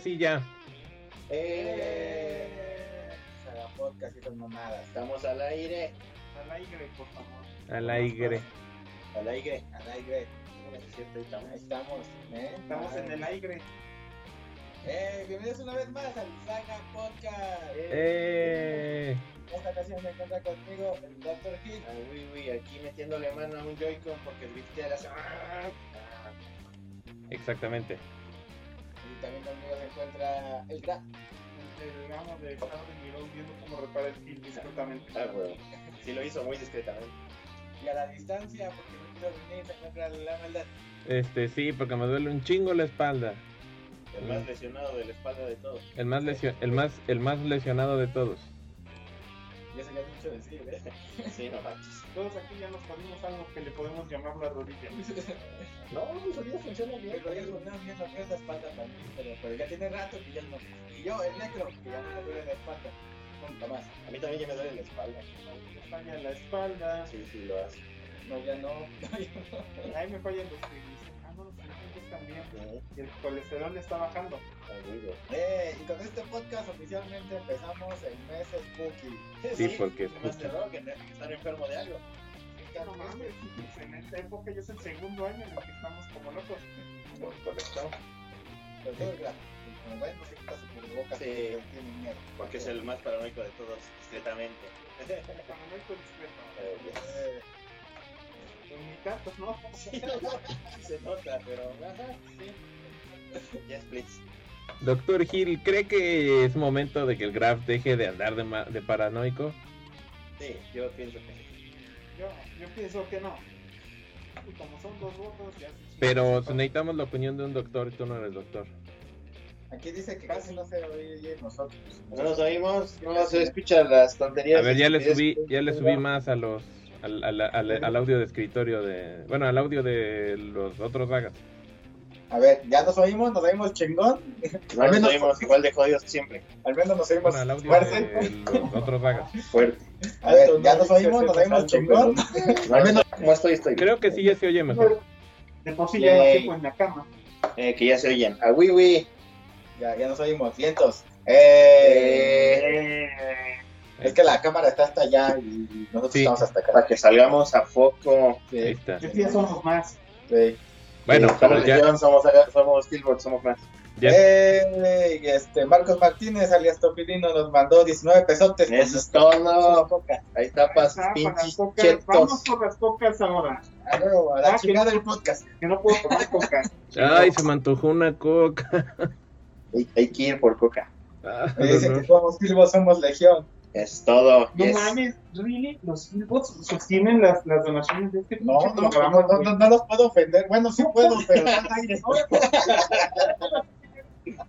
ahora sí ya. Eh, Saga Podcast y esas mamadas. Estamos al aire. Al aire, por favor. Al aire. Al aire. Al aire. Estamos. Ahí estamos. ¿eh? Estamos en el aire. Eh, bienvenidos una vez más al Saga Podcast. Eh, En esta ocasión se encuentra conmigo el Dr. Hill. Ah, uy, uy, aquí metiéndole mano a un Joy-Con porque el driftea la hace. exactamente. También conmigo se encuentra el Gra. El amo de Estado de Miró viendo cómo repara el film discretamente. Ah, huevo. Sí lo hizo muy discretamente. Y a la distancia, porque no quiero venir, se encuentra la maldad. Este, sí, porque me duele un chingo la espalda. El más lesionado de la espalda de todos. El más, lesio- el más, el más lesionado de todos. Ya se le ha mucho decir, ¿eh? Sí, no manches. Todos aquí ya nos ponemos algo que le podemos llamar la rodilla. No, mis rodillas funcionan bien. Me podría contar bien que es la espalda para mí, pero, pero ya tiene rato que ya no. Y yo, el necro, que ya no me duele la espalda. Nunca más. A mí también ya me duele la espalda. Me falla la espalda. Sí, sí, lo hace. No, ya no. No, ya no. Ahí me fallan los no, también. Sí, Y el colesterol está bajando. Eh, y con este podcast oficialmente empezamos el mes Spooky. Sí, porque es Más terror que estar enfermo de algo. No mames, en esta época ya es el segundo año en el que estamos como locos. Correcto. Pero todo es gratis. Como ven, no se quita su cubrebocas Sí. porque tiene miedo. Porque es el más paranoico de todos, discretamente. Paranoico discreto. ¿No? Sí, se nota, pero. Ajá, sí. Splits. Doctor Hill, ¿cree que es momento de que el Graf deje de andar de, ma- de paranoico? Sí, yo pienso que sí. Yo, yo pienso que no. Y como son dos votos, ya se Pero necesitamos la opinión de un doctor y tú no eres doctor. Aquí dice que casi no se oye nosotros. No nos oímos, no se escuchan las tonterías. A ver, ya le subí, ya le subí más a los al, al, al- al audio de escritorio de, bueno, al audio de los otros sagas. A ver, ya nos oímos, nos oímos chingón. No Al nos menos- oímos igual de jodidos siempre. Al menos nos oímos Bueno, al audio fuerte. de los otros sagas. Fuerte. A ver, ya nos oímos, nos oímos chingón. Al menos como estoy, estoy. Creo que sí ya se oye mejor. De por sí ya quepo en la cama. Eh, que ya se oyen. A Wiwi. Ya, ya nos oímos, vientos. Eh, Eh, es que la cámara está hasta allá y nosotros Sí. estamos hasta acá. para que salgamos a foco. Ahí Sí, está. Yo sí ya somos más. sí. Bueno, pero les ya, dijeron, somos, somos Killboard, somos más. ya Eh, este, Marcos Martínez, alias Topilino, nos mandó 19 pesotes. Eso es todo. Coca. Ahí está para pinches. Vamos por las cocas ahora. A huevo, a la Ah, chingada del podcast. Que no puedo tomar coca. ay, se me antojó una coca. Hay, hay que ir por coca. Ah, Me dicen no. que somos Silvos, somos Legión. Es todo. No Yes. mames, ¿really? Los Silbots sostienen las, las donaciones de este No, no, no, programa, no, no, no los puedo ofender. Bueno, sí puedo, pero.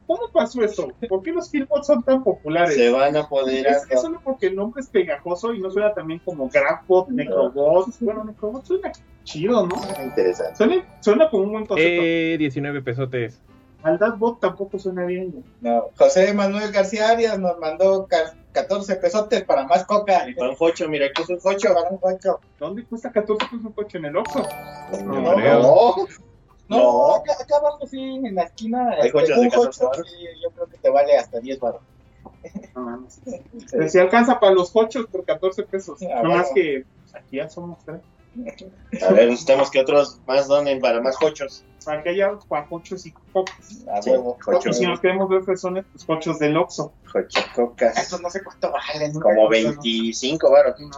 ¿Cómo pasó eso? ¿Por qué los Killbots son tan populares? Se van Es, apoderando. es solo porque el nombre es pegajoso y no suena también como Grafbot, Necrobot. Bueno, Necrobot suena chido, ¿no? Interesante. Suena, suena como un buen concepto. Eh, 19 pesotes. Maldadbot tampoco suena bien. güey. No, José Manuel García Arias nos mandó ca- 14 pesotes para más coca. Y para un jocho, mira, aquí es un jocho. Para un cocho. ¿Dónde cuesta 14 pesos un coche en el Oxxo? No, No. No. No, No. Acá, acá abajo sí, en la esquina. Hay este, cochos un de 14 cocho, sí, yo creo que te vale hasta 10 baros. No mames. Si alcanza para los cochos por 14 pesos. Ah, no más bueno. que pues, aquí ya somos tres. A ver, necesitamos que otros más donen para más jochos. Para que haya cochos y cocas. A Sí, huevo. cocho. Y si nos queremos ver fresones, pues cochos del Oxxo. Jocho cocas. Estos no sé cuánto valen. Como he comprado. 25 varos. ¿no?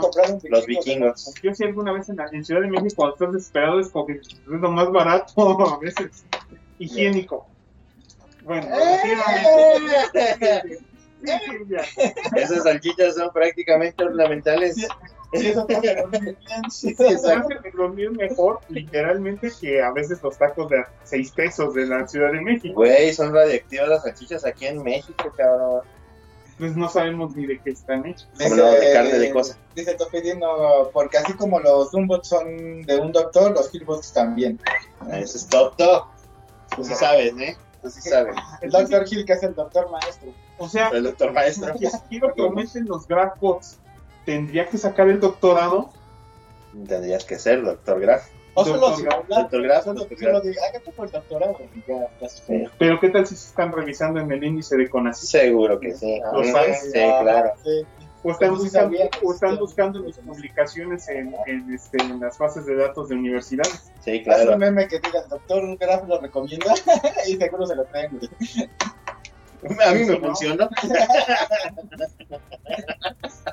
Comprado un Los vikingo, vikingos. Yo sí alguna vez en, la, en Ciudad de México, cuando estás desesperado, es como que es lo más barato a veces. Higiénico. Bueno, definitivamente. Sí, ya. Esas salchichas son prácticamente ornamentales. Sí, eso te hace dormir bien. Sí, exacto. hace dormir mejor, literalmente, que a veces los tacos de 6 pesos de la Ciudad de México. Güey, son radiactivas las salchichas aquí en México, cabrón. Pues no sabemos ni de qué están hechos. Como no, de carne de cosa. Dice Topidino, porque así como los Zumbots son de un doctor, los Killbots también. Eso es top, top. Tú sí sabes, ¿eh? Tú sí sabes. El doctor Hill, que es el doctor maestro. O sea, El doctor maestro. si quiero que aumenten los Grafbots, tendría que sacar el doctorado. Tendrías que ser doctor Graf. O solo Doctor simular. Doctor Graf, Solo, Doctor solo Graf. diga, hágate por doctorado ya estás Sí. Pero ¿qué tal si se están revisando en el índice de CONACYT? Seguro que sí. ¿Lo sabes? Sí, claro. Sí. O están, buscando, o están buscando mis publicaciones en, en, este, en las bases de datos de universidades. Sí, Haz un claro. meme que diga, doctor Graf lo recomienda y seguro se lo traen. A mí me funcionó.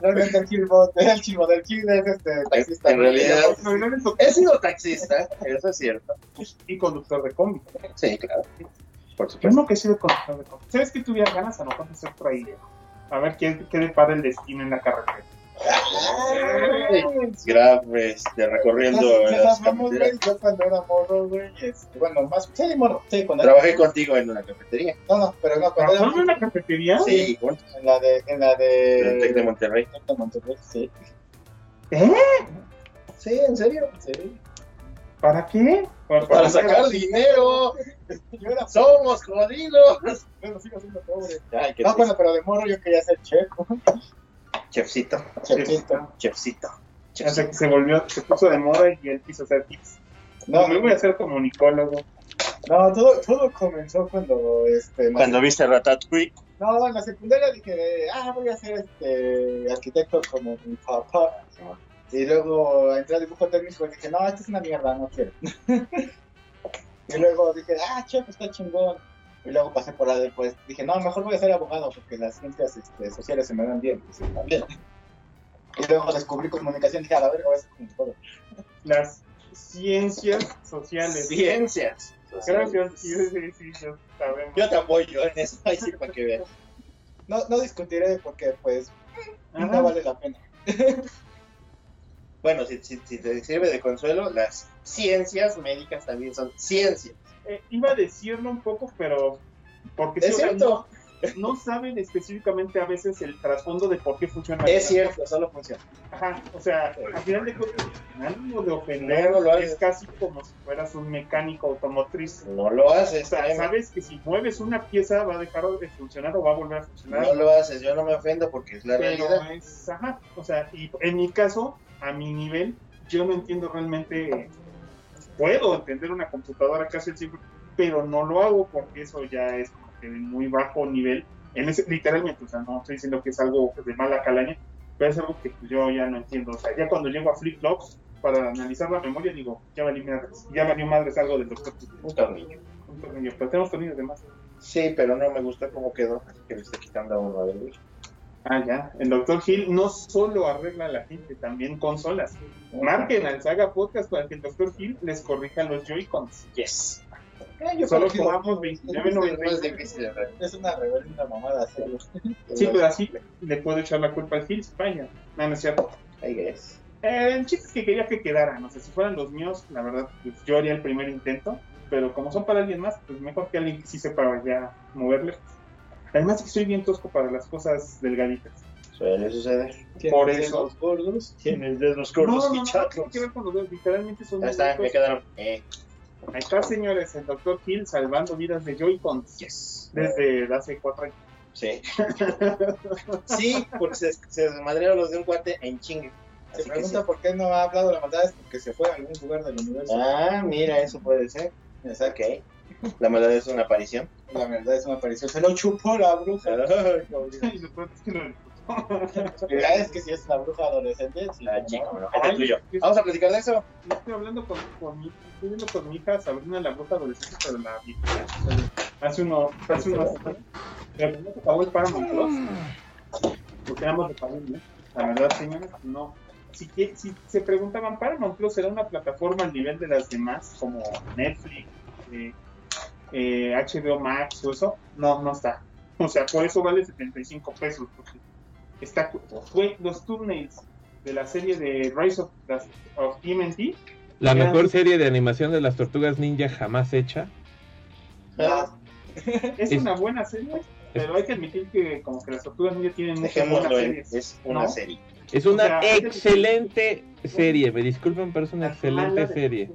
Realmente el el chivo del Kill es este taxista. En realidad- No, no He sido taxista, eso es cierto. y conductor de cómic. Sí, claro. Por Yo supuesto. no que he sido conductor de cómic. ¿Sabes que tuviera ganas a de ser traído? A ver qué, qué depara el destino en la carretera. Graf, este, recorriendo Nos- las Yo cuando era morro, güey, este, bueno, más, sí, morro, sí, cuando Trabajé era, contigo en una cafetería. no, no, pero no, cuando ¿Trabajaron en era, una cafetería? Sí, juntos. en la de, en la En el Tec de de, Monterrey. Tec de Monterrey, sí, ¿Eh? Sí, en serio. sí. ¿Para qué? Para sacar dinero. Era, Somos jodidos. pero sigo siendo pobre. Ay, qué No, bueno, pero de morro yo quería ser chef, Chefcito. chefcito. Chefcito. Hasta que se volvió, se puso de moda y él quiso ser tips. No, me voy a ser comunicólogo. no, todo, todo comenzó cuando, este, en la Cuando viste Ratatouille. No, en la secundaria dije, ah, voy a ser este arquitecto como mi papá. Y luego entré a dibujo técnico y dije, no, esto es una mierda, no quiero. y luego dije, ah, chef, está chingón. Y luego pasé por ahí, pues dije, no, mejor voy a ser abogado porque las ciencias este, sociales se me dan bien. Y, también. y luego descubrí comunicación y dije, a la verga, voy a ser comunicólogo. Las ciencias sociales. Ciencias. Gracias. Sí, sí, sí, sí, sabemos. Yo te apoyo en eso. Ahí sí, para que veas. No, no discutiré porque, pues, Ajá. no vale la pena. Bueno, si, si, si te sirve de consuelo, las ciencias médicas también son ciencias. Eh, iba a decirlo un poco, pero porque Es sí, o sea, cierto. No, no saben específicamente a veces el trasfondo de por qué funciona. Es cierto, solo funciona. Ajá, o sea, al final de cuentas, ánimo de ofender No, no es casi como si fueras un mecánico automotriz. No lo O haces, sea, créeme. sabes que si mueves una pieza va a dejar de funcionar o va a volver a funcionar. No lo haces, yo no me ofendo porque es la pero realidad. es, ajá, o sea, y en mi caso, a mi nivel, yo no entiendo realmente, puedo entender una computadora casi el 100%, pero no lo hago porque eso ya es como que de muy bajo nivel, en ese, literalmente, o sea, no estoy diciendo que es algo de mala calaña, pero es algo que pues, yo ya no entiendo, o sea, ya cuando llego a flip-flops para analizar la memoria, digo, ya valió madres, ya valió madres algo del doctor. Un tornillo. Un tornillo, pero tenemos tornillos de más. Sí, pero no me gusta cómo quedó, así que le estoy quitando a uno de ellos. Ah, ya. El Dr. Hill no solo arregla a la gente, también consolas. Marquen al Saga Podcast para que el Dr. Hill les corrija los Joy-Cons. Yes. Eh, yo Solo es 29.99. difícil de arreglar. Es una reverenda mamada hacerlo. Sí, pero así le puedo echar la culpa al Hill, vaya. No, no es cierto. I guess. Eh, el chiste es que quería que quedaran. No sé, si fueran los míos, la verdad, pues yo haría el primer intento. Pero como son para alguien más, pues mejor que alguien que sí sepa ya moverle. Además que soy bien tosco para las cosas delgaditas. Suele suceder. Por Tienes eso. dedos gordos. Tienes dedos No, no, no, no tiene que ver con los dedos. Literalmente son Ya está, me quedaron. Eh, Ahí está, señores, el Dr. Hill salvando vidas de Joy-Cons yes. desde hace cuatro años. Sí. Sí, porque se, se desmadrearon los de un cuate en chingue. Se pregunta sí. por qué no ha hablado la maldad, es porque se fue a algún lugar del universo. Ah, mira, eso puede ser. Exacto. Ok. La maldad es una aparición. La verdad es una aparición. Se lo chupó la bruja. Ay, lo peor es que. Ah, es que si es una bruja adolescente. sí, Ah, no, Ay, es tuyo. ¿qué- Vamos a platicar de eso. Estoy hablando con, con mi, estoy viendo con mi hija Sabrina la bruja adolescente, pero la viejita. Hace unos, hace unos, pero no acabó el Paramount Plus. Porque éramos de familia. La verdad, señores, no. Si, si se preguntaban, Paramount Plus será una plataforma al nivel de las demás, como Netflix, eh, eh, HBO Max o eso. No, no está. O sea, por eso vale 75 pesos. Porque está, fue los thumbnails de la serie de Rise of, of TMNT. La Mira. mejor serie de animación de las tortugas ninja jamás hecha. Ah, Es, Es- una buena serie, pero hay que admitir que como que las tortugas ninja tienen muchas buenas series. Es una ¿no? serie. Es una O sea, es- excelente serie. Me disculpen, pero es una excelente serie.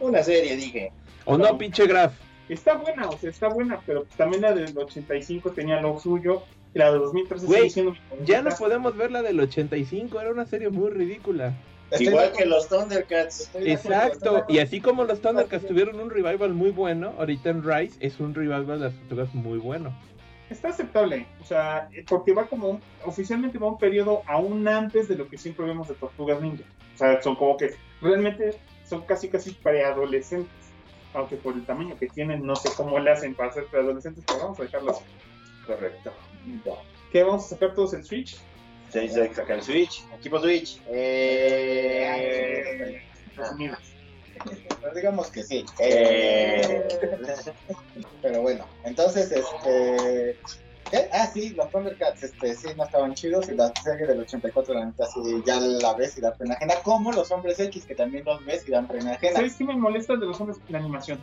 Una serie, dije. O no, pinche Graf. Está buena, o sea, está buena, pero también la del 85 tenía lo suyo, y la de 2013 Güey, sigue. Ya no podemos ver la del 85. Era una serie muy ridícula. Estoy Igual que los Thundercats. Estoy Exacto, y así como los Thundercats tuvieron un revival muy bueno, ahorita en Rise es un revival de las tortugas muy bueno. Está aceptable, o sea, porque va como, un- oficialmente va un periodo aún antes de lo que siempre vemos de Tortugas Ninja. O sea, son como que realmente son casi casi preadolescentes. Aunque por el tamaño que tienen, no sé cómo le hacen para ser preadolescentes, pero vamos a dejarlo así. Correcto. ¿Qué vamos a sacar todos el Switch? Se dice sacar el Switch. Equipo Switch. Eh... Resumidas. Pero digamos que sí. Eh... Pero bueno, entonces, este. ¿Qué? Ah, sí, los Thundercats, este, sí, no estaban chidos. Y la serie del 84, la neta, sí, ya la ves y da pena ajena. Como los hombres X, que también los ves y dan pena ajena. ¿Sabes qué me molesta de los hombres? La animación.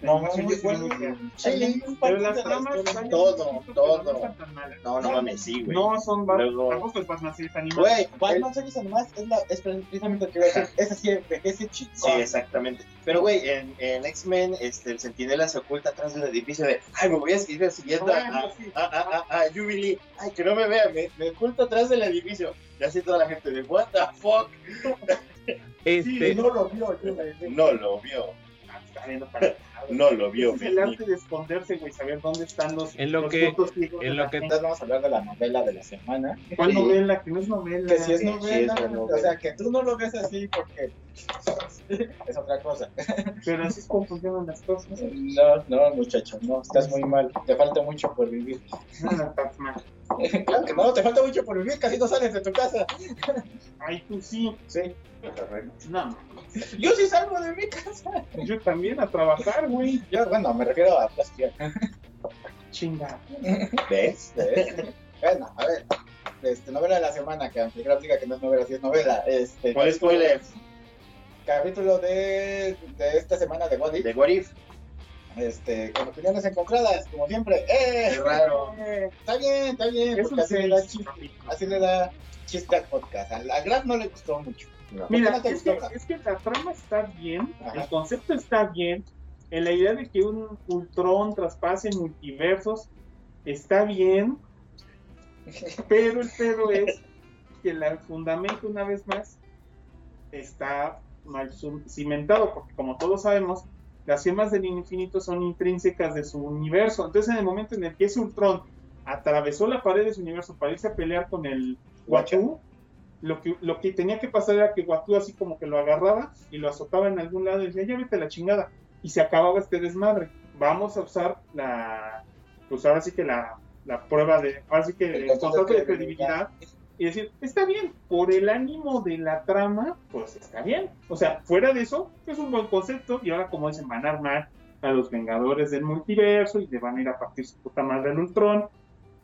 La No, ve muy bueno. Sí, Pero las de la tramas todo, todo. no están tan malas. No, no mames, sí, güey. No son Luego- tampoco es Batman series animadas. Güey, Batman series animadas es, la, es precisamente lo que iba a decir. Ese sí envejece chico. Sí, exactamente. Pero, güey, en, en X-Men, este, el centinela se oculta atrás del edificio de, ay, me voy a seguir siguiendo a, a, a, a, a- a Jubilee. Ay, que no me vea, me, me oculto atrás del edificio. Y así toda la gente de, what the fuck. Este, no lo vio, yo. No lo vio, Ah, está viendo para- no lo vio. Es el arte de esconderse, güey, saber dónde están los, En lo los que- en lo que-. Entonces vamos a hablar de la novela de la semana. ¿Cuál Sí. novela? Que no es novela. Que si es novela, sí es novela. o sea, que tú no lo ves así porque es otra cosa. Pero así es como funcionan las cosas. No, no, muchacho, no, estás muy mal. Te falta mucho por vivir. No, no, estás mal. Claro que no, te falta mucho por vivir, casi no sales de tu casa. Ay, tú sí. Sí, No, yo sí salgo de mi casa. yo también a trabajar, güey. Yo, bueno, me refiero a platicar. Chinga. ¿Ves? Bueno, a ver, este, novela de la semana, que aunque Graf diga que no es novela, sí es novela. Este, ¿Cuál spoiler? Capítulo de, de esta semana de What If, De What If. este, con opiniones encontradas, como siempre. ¡Eh! Qué raro. Eh, Está bien, está bien, porque así sí le da chiste, capítulo. así le da chiste al podcast. Al, al Graf no le gustó mucho. Mira, ¿Por qué no te es que, es que la trama está bien, Ajá. el concepto está bien, en la idea de que un Ultron traspase multiversos está bien, pero el pedo es que el fundamento, una vez más, está mal cimentado, porque como todos sabemos, las gemas del infinito son intrínsecas de su universo. Entonces, en el momento en el que ese Ultron atravesó la pared de su universo para irse a pelear con el Watu, lo que, lo que tenía que pasar era que Watu así como que lo agarraba y lo azotaba en algún lado y decía, ya vete a la chingada. Y se acababa este desmadre. Vamos a usar la, pues ahora sí que la, la prueba de, ahora sí que El el de de credibilidad y decir, está bien, por el ánimo de la trama, pues está bien. O sea, fuera de eso, es un buen concepto y ahora como dicen, van a armar a los Vengadores del multiverso y le van a ir a partir su puta madre al Ultron.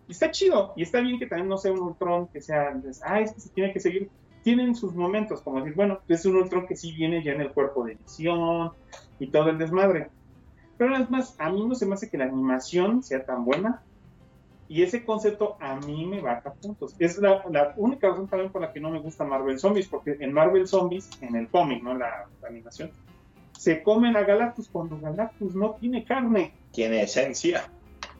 Y está chido, y está bien que también no sea un Ultron que sea, ah, es que se tiene que seguir. Tienen sus momentos, como decir, bueno, es un Ultron que sí viene ya en el cuerpo de visión y todo el desmadre. Pero además, a mí no se me hace que la animación sea tan buena. Y ese concepto a mí me baja puntos. Es la, la única razón también por la que no me gusta Marvel Zombies, porque en Marvel Zombies, en el cómic, no la, la animación, se comen a Galactus cuando Galactus no tiene carne Tiene esencia.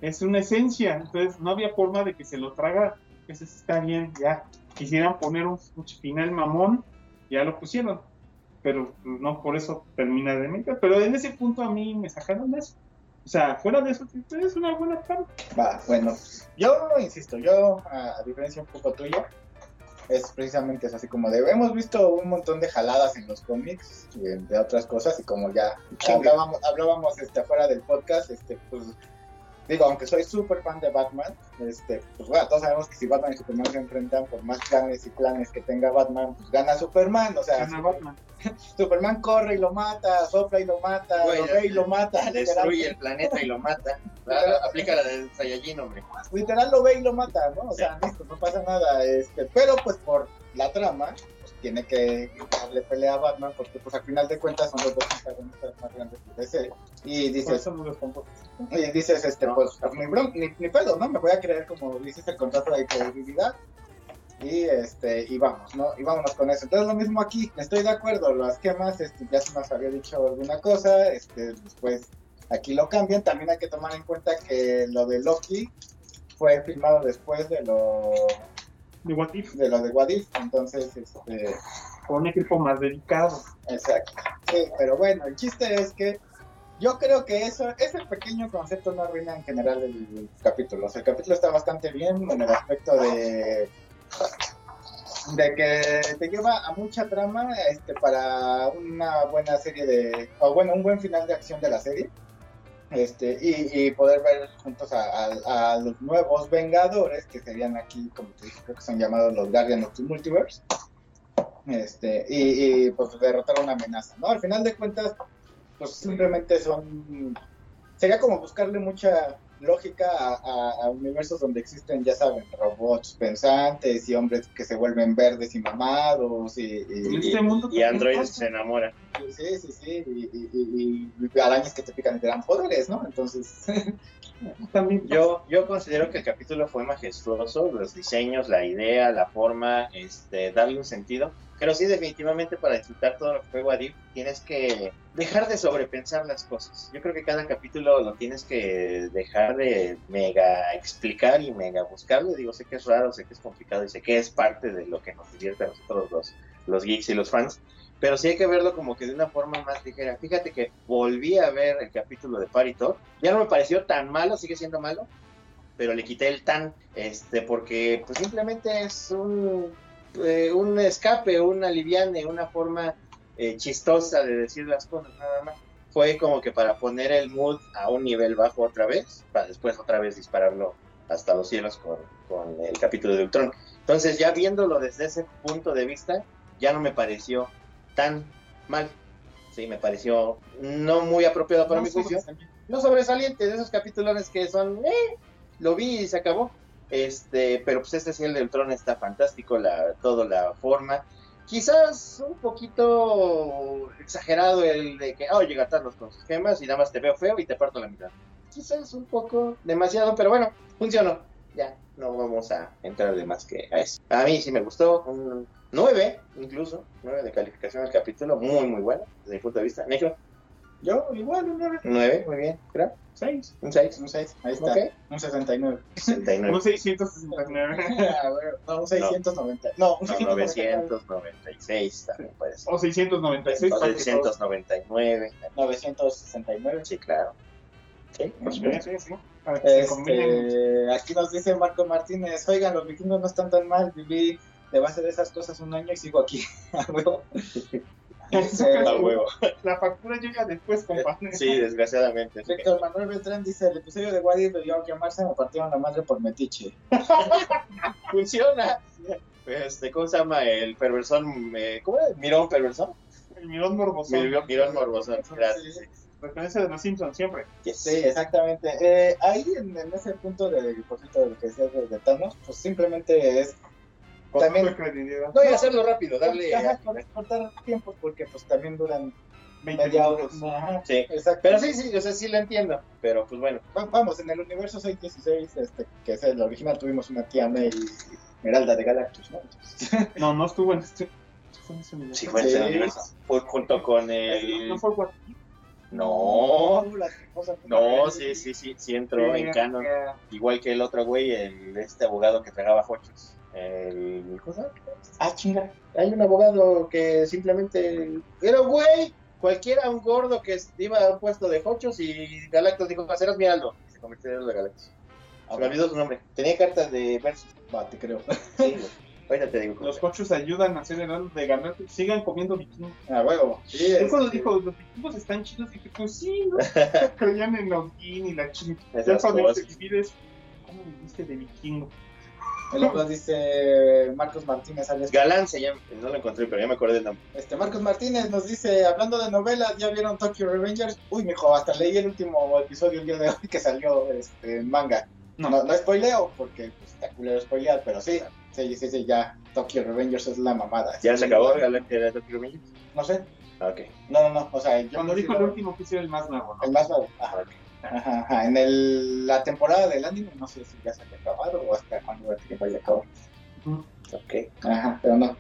es una esencia, entonces no había forma de que se lo traga, eso está bien, ya, quisieran poner un, un final mamón, ya lo pusieron, pero pues, no por eso termina de meter, pero en ese punto a mí me sacaron de eso, o sea, fuera de eso, es una buena trama. Va, bueno, yo insisto, yo, a, diferencia un poco tuya, es precisamente eso, así como de, hemos visto un montón de jaladas en los cómics, y entre otras cosas, y como ya hablábamos, hablábamos este, afuera del podcast, este, pues, digo, aunque soy súper fan de Batman, este, pues bueno, todos sabemos que si Batman y Superman se enfrentan, por más planes y planes que tenga Batman, pues gana Superman, o sea, Gana Batman. Superman corre y lo mata, sopla y lo mata, lo ve y lo mata, Destruye el planeta y lo mata. Ah, Aplica la de Saiyajin, hombre. literal lo ve y lo mata, ¿no? O sea, listo, no pasa nada, este, pero pues por la trama, tiene que darle pelea a Batman, porque pues al final de cuentas son los dos protagonistas más grandes de DC. Y dices, eso no los pongo. y dices, este, pues, ni, bron- ni, ni pedo, ¿no? Me voy a creer como dices el contrato de credibilidad. Y este, y vamos, ¿no? Y vámonos con eso. Entonces lo mismo aquí, estoy de acuerdo, las quemas, este, ya se nos había dicho alguna cosa, este, después aquí lo cambian, también hay que tomar en cuenta que lo de Loki fue filmado después de lo De What If. de lo de What If, entonces este con un equipo más dedicado. Exacto. Sí, pero bueno, el chiste es que yo creo que eso, ese pequeño concepto no arruina en general el capítulo. O sea, el capítulo está bastante bien en el aspecto de de que te lleva a mucha trama este para una buena serie de o bueno un buen final de acción de la serie este y, y poder ver juntos a, los nuevos Vengadores que serían aquí como te dije creo que son llamados los Guardians of the Multiverse. Este y, pues derrotar una amenaza no al final de cuentas pues simplemente son sería como buscarle mucha lógica a, a- a universos donde existen, ya saben, robots pensantes y hombres que se vuelven verdes y mamados y, y- este mundo Y también androides se enamoran. y- sí, sí, sí, y, y- y- y arañas que te pican y te dan poderes, ¿no? Entonces, También. Yo, yo considero que el capítulo fue majestuoso, los diseños, la idea, la forma, este, darle un sentido. Pero sí, definitivamente para disfrutar todo lo que fue Wadif, tienes que dejar de sobrepensar las cosas. Yo creo que cada capítulo lo tienes que dejar de mega explicar y mega buscarlo. Digo, sé que es raro, sé que es complicado y sé que es parte de lo que nos divierte a nosotros los, los geeks y los fans. Pero sí hay que verlo como que de una forma más ligera. Fíjate que volví a ver el capítulo de Talk. Ya no me pareció tan malo, sigue siendo malo, pero le quité el tan, este, porque pues simplemente es un, eh, un escape, un aliviane, una forma eh, chistosa de decir las cosas, nada más. Fue como que para poner el mood a un nivel bajo otra vez, para después otra vez dispararlo hasta los cielos con, con el capítulo de Ultron. Entonces ya viéndolo desde ese punto de vista, ya no me pareció tan mal. Sí, me pareció no muy apropiado para No mi juicio no sobresaliente de esos capítulos que son, eh, lo vi y se acabó. Este, pero pues este sí, el de Ultron está fantástico, la, toda la forma. Quizás un poquito exagerado el de que, oh, llega Thanos con sus gemas y nada más te veo feo y te parto la mitad. Quizás un poco demasiado, pero bueno, funcionó. Ya, no vamos a entrar de más que a eso. A mí sí me gustó, un 9 incluso, 9 de calificación al capítulo, muy muy bueno desde mi punto de vista. Necro, yo igual, un 9, 9, muy bien, ¿verdad? Seis. Un 6. un 6, ahí está, Ok. un 69. 69. Un 669. A ver, no, un 690. No, un No, 690. 996 también puede ser. O 696. O para que 699. 969. Sí, claro. Sí, todos- supuesto. Sí, sí, combinen. Este, aquí nos dice Marco Martínez, oigan, los vikingos no están tan mal, viví de base de esas cosas un año y sigo aquí. A huevo. Dice, A huevo. La factura llega después, compadre. Sí, desgraciadamente. Víctor Manuel Beltrán dice, el episodio de Wadi debió llamarse Me partieron la madre por metiche. Funciona. Este, ¿Cómo se llama? El perversón. eh, ¿Cómo es? Mirón perversón. El mirón morbosón. Mirón, Mirón morbosón. Gracias. Sí, Referencia de los Simpsons siempre. Yes. Sí, exactamente. Eh, ahí en, en ese punto de, por cierto, de lo que decías de, de Thanos, pues simplemente es también... No, y hacerlo rápido, darle. Ajá, cort- cortar tiempos porque pues también duran 20 media hora. Sí. exacto. Pero sí, sí, o sea, sí lo entiendo. Pero pues bueno. Va- Vamos, en el universo 616, este, que es el original, tuvimos una tía May Esmeralda de Galactus, ¿no? Entonces, No, no estuvo en este. Fue en ese universo. Sí, fue en Sí. ese universo. Fue junto con el. No fue What No. No, sí, sí, sí, sí entró en canon. Igual que el otro güey, el, este abogado que tragaba jochos. El, ¿cómo se llama? Ah, chinga. Hay un abogado que simplemente era güey, cualquiera, un gordo que iba a un puesto de jochos y Galactus dijo, serás mi Aldo. Y se convirtió en el de Galactus. Se me olvidó su nombre. Tenía cartas de versus. Va, te creo. Sí. Ahorita te digo. Los cochos ayudan a hacer el de ganar. Sigan comiendo vikingos. A huevo. Sí, Yo cuando dijo, los vikingos están chidos, dije, pues sí, ¿no? Creían en Odín y la. Esas Ya cuando te divides, ¿cómo viviste de vikingo? El otro dice Marcos Martínez, alias Galán se llama, no lo encontré, pero ya me acordé del nombre. Este Marcos Martínez nos dice, hablando de novelas, ¿ya vieron Tokyo Revengers? Uy, mijo, hasta leí el último episodio el día de hoy que salió este, en manga. No, No. no, spoileo, porque pues, está culero spoilear, pero sí, sí, sí, sí, ya Tokyo Revengers es la mamada. ¿Ya se acabó Galán de Tokyo Revengers? No sé, Ah, ok. no, no, no, o sea, yo Cuando dijo el último episodio, el más nuevo, ¿no? el más nuevo. Ajá, Ok. Ajá, ajá. En el, la temporada del anime, no sé si ya se ha acabado o hasta cuando vaya a acabar. Ok. Ajá, pero no.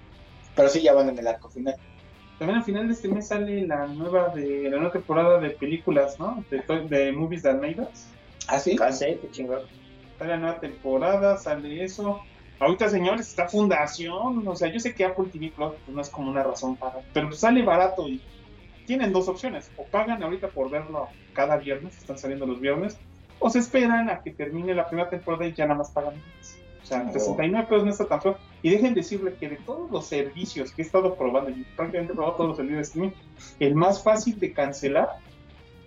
Pero sí, ya van en el arco final. También al final de este mes sale la nueva de la nueva temporada de películas, ¿no? De, Movies That Made Us. ¿Ah, sí? Ah, sí, qué chingón. Sale la nueva temporada, sale eso. Ahorita, señores, está Fundación. O sea, yo sé que Apple TV Plus no es como una razón para. Pero sale barato y tienen dos opciones. O pagan ahorita por verlo cada viernes, están saliendo los viernes. O se esperan a que termine la primera temporada y ya nada más pagan. O sea, Oh. 69 pesos no está tan feo. Y dejen decirle que de todos los servicios que he estado probando, y prácticamente he probado todos los servicios de streaming, el más fácil de cancelar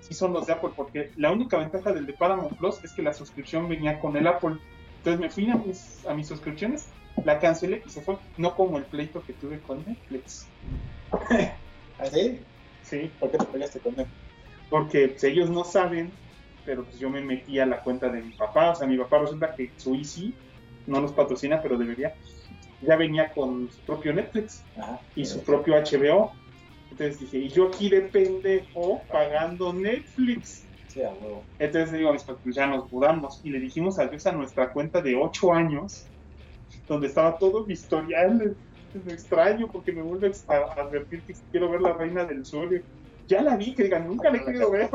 sí son los de Apple, porque la única ventaja del de Paramount Plus es que la suscripción venía con el Apple. Entonces me fui a mis, a mis suscripciones, la cancelé y se fue. No como el pleito que tuve con Netflix. ¿Así? Sí, ¿Por qué te peleaste con él? porque pues, ellos no saben, pero pues yo me metí a la cuenta de mi papá. O sea, mi papá resulta que su Easy no nos patrocina, pero debería. Ya venía con su propio Netflix Ajá. y su propio HBO. Entonces dije, y yo aquí de pendejo pagando Netflix. Sí, a huevo. Entonces digo a mis papás, pues ya nos mudamos y le dijimos adiós a nuestra cuenta de 8 años, donde estaba todo mi historial. Lo extraño porque me vuelve a advertir que quiero ver la reina del sur. Ya la vi, que digan, nunca la he querido ver.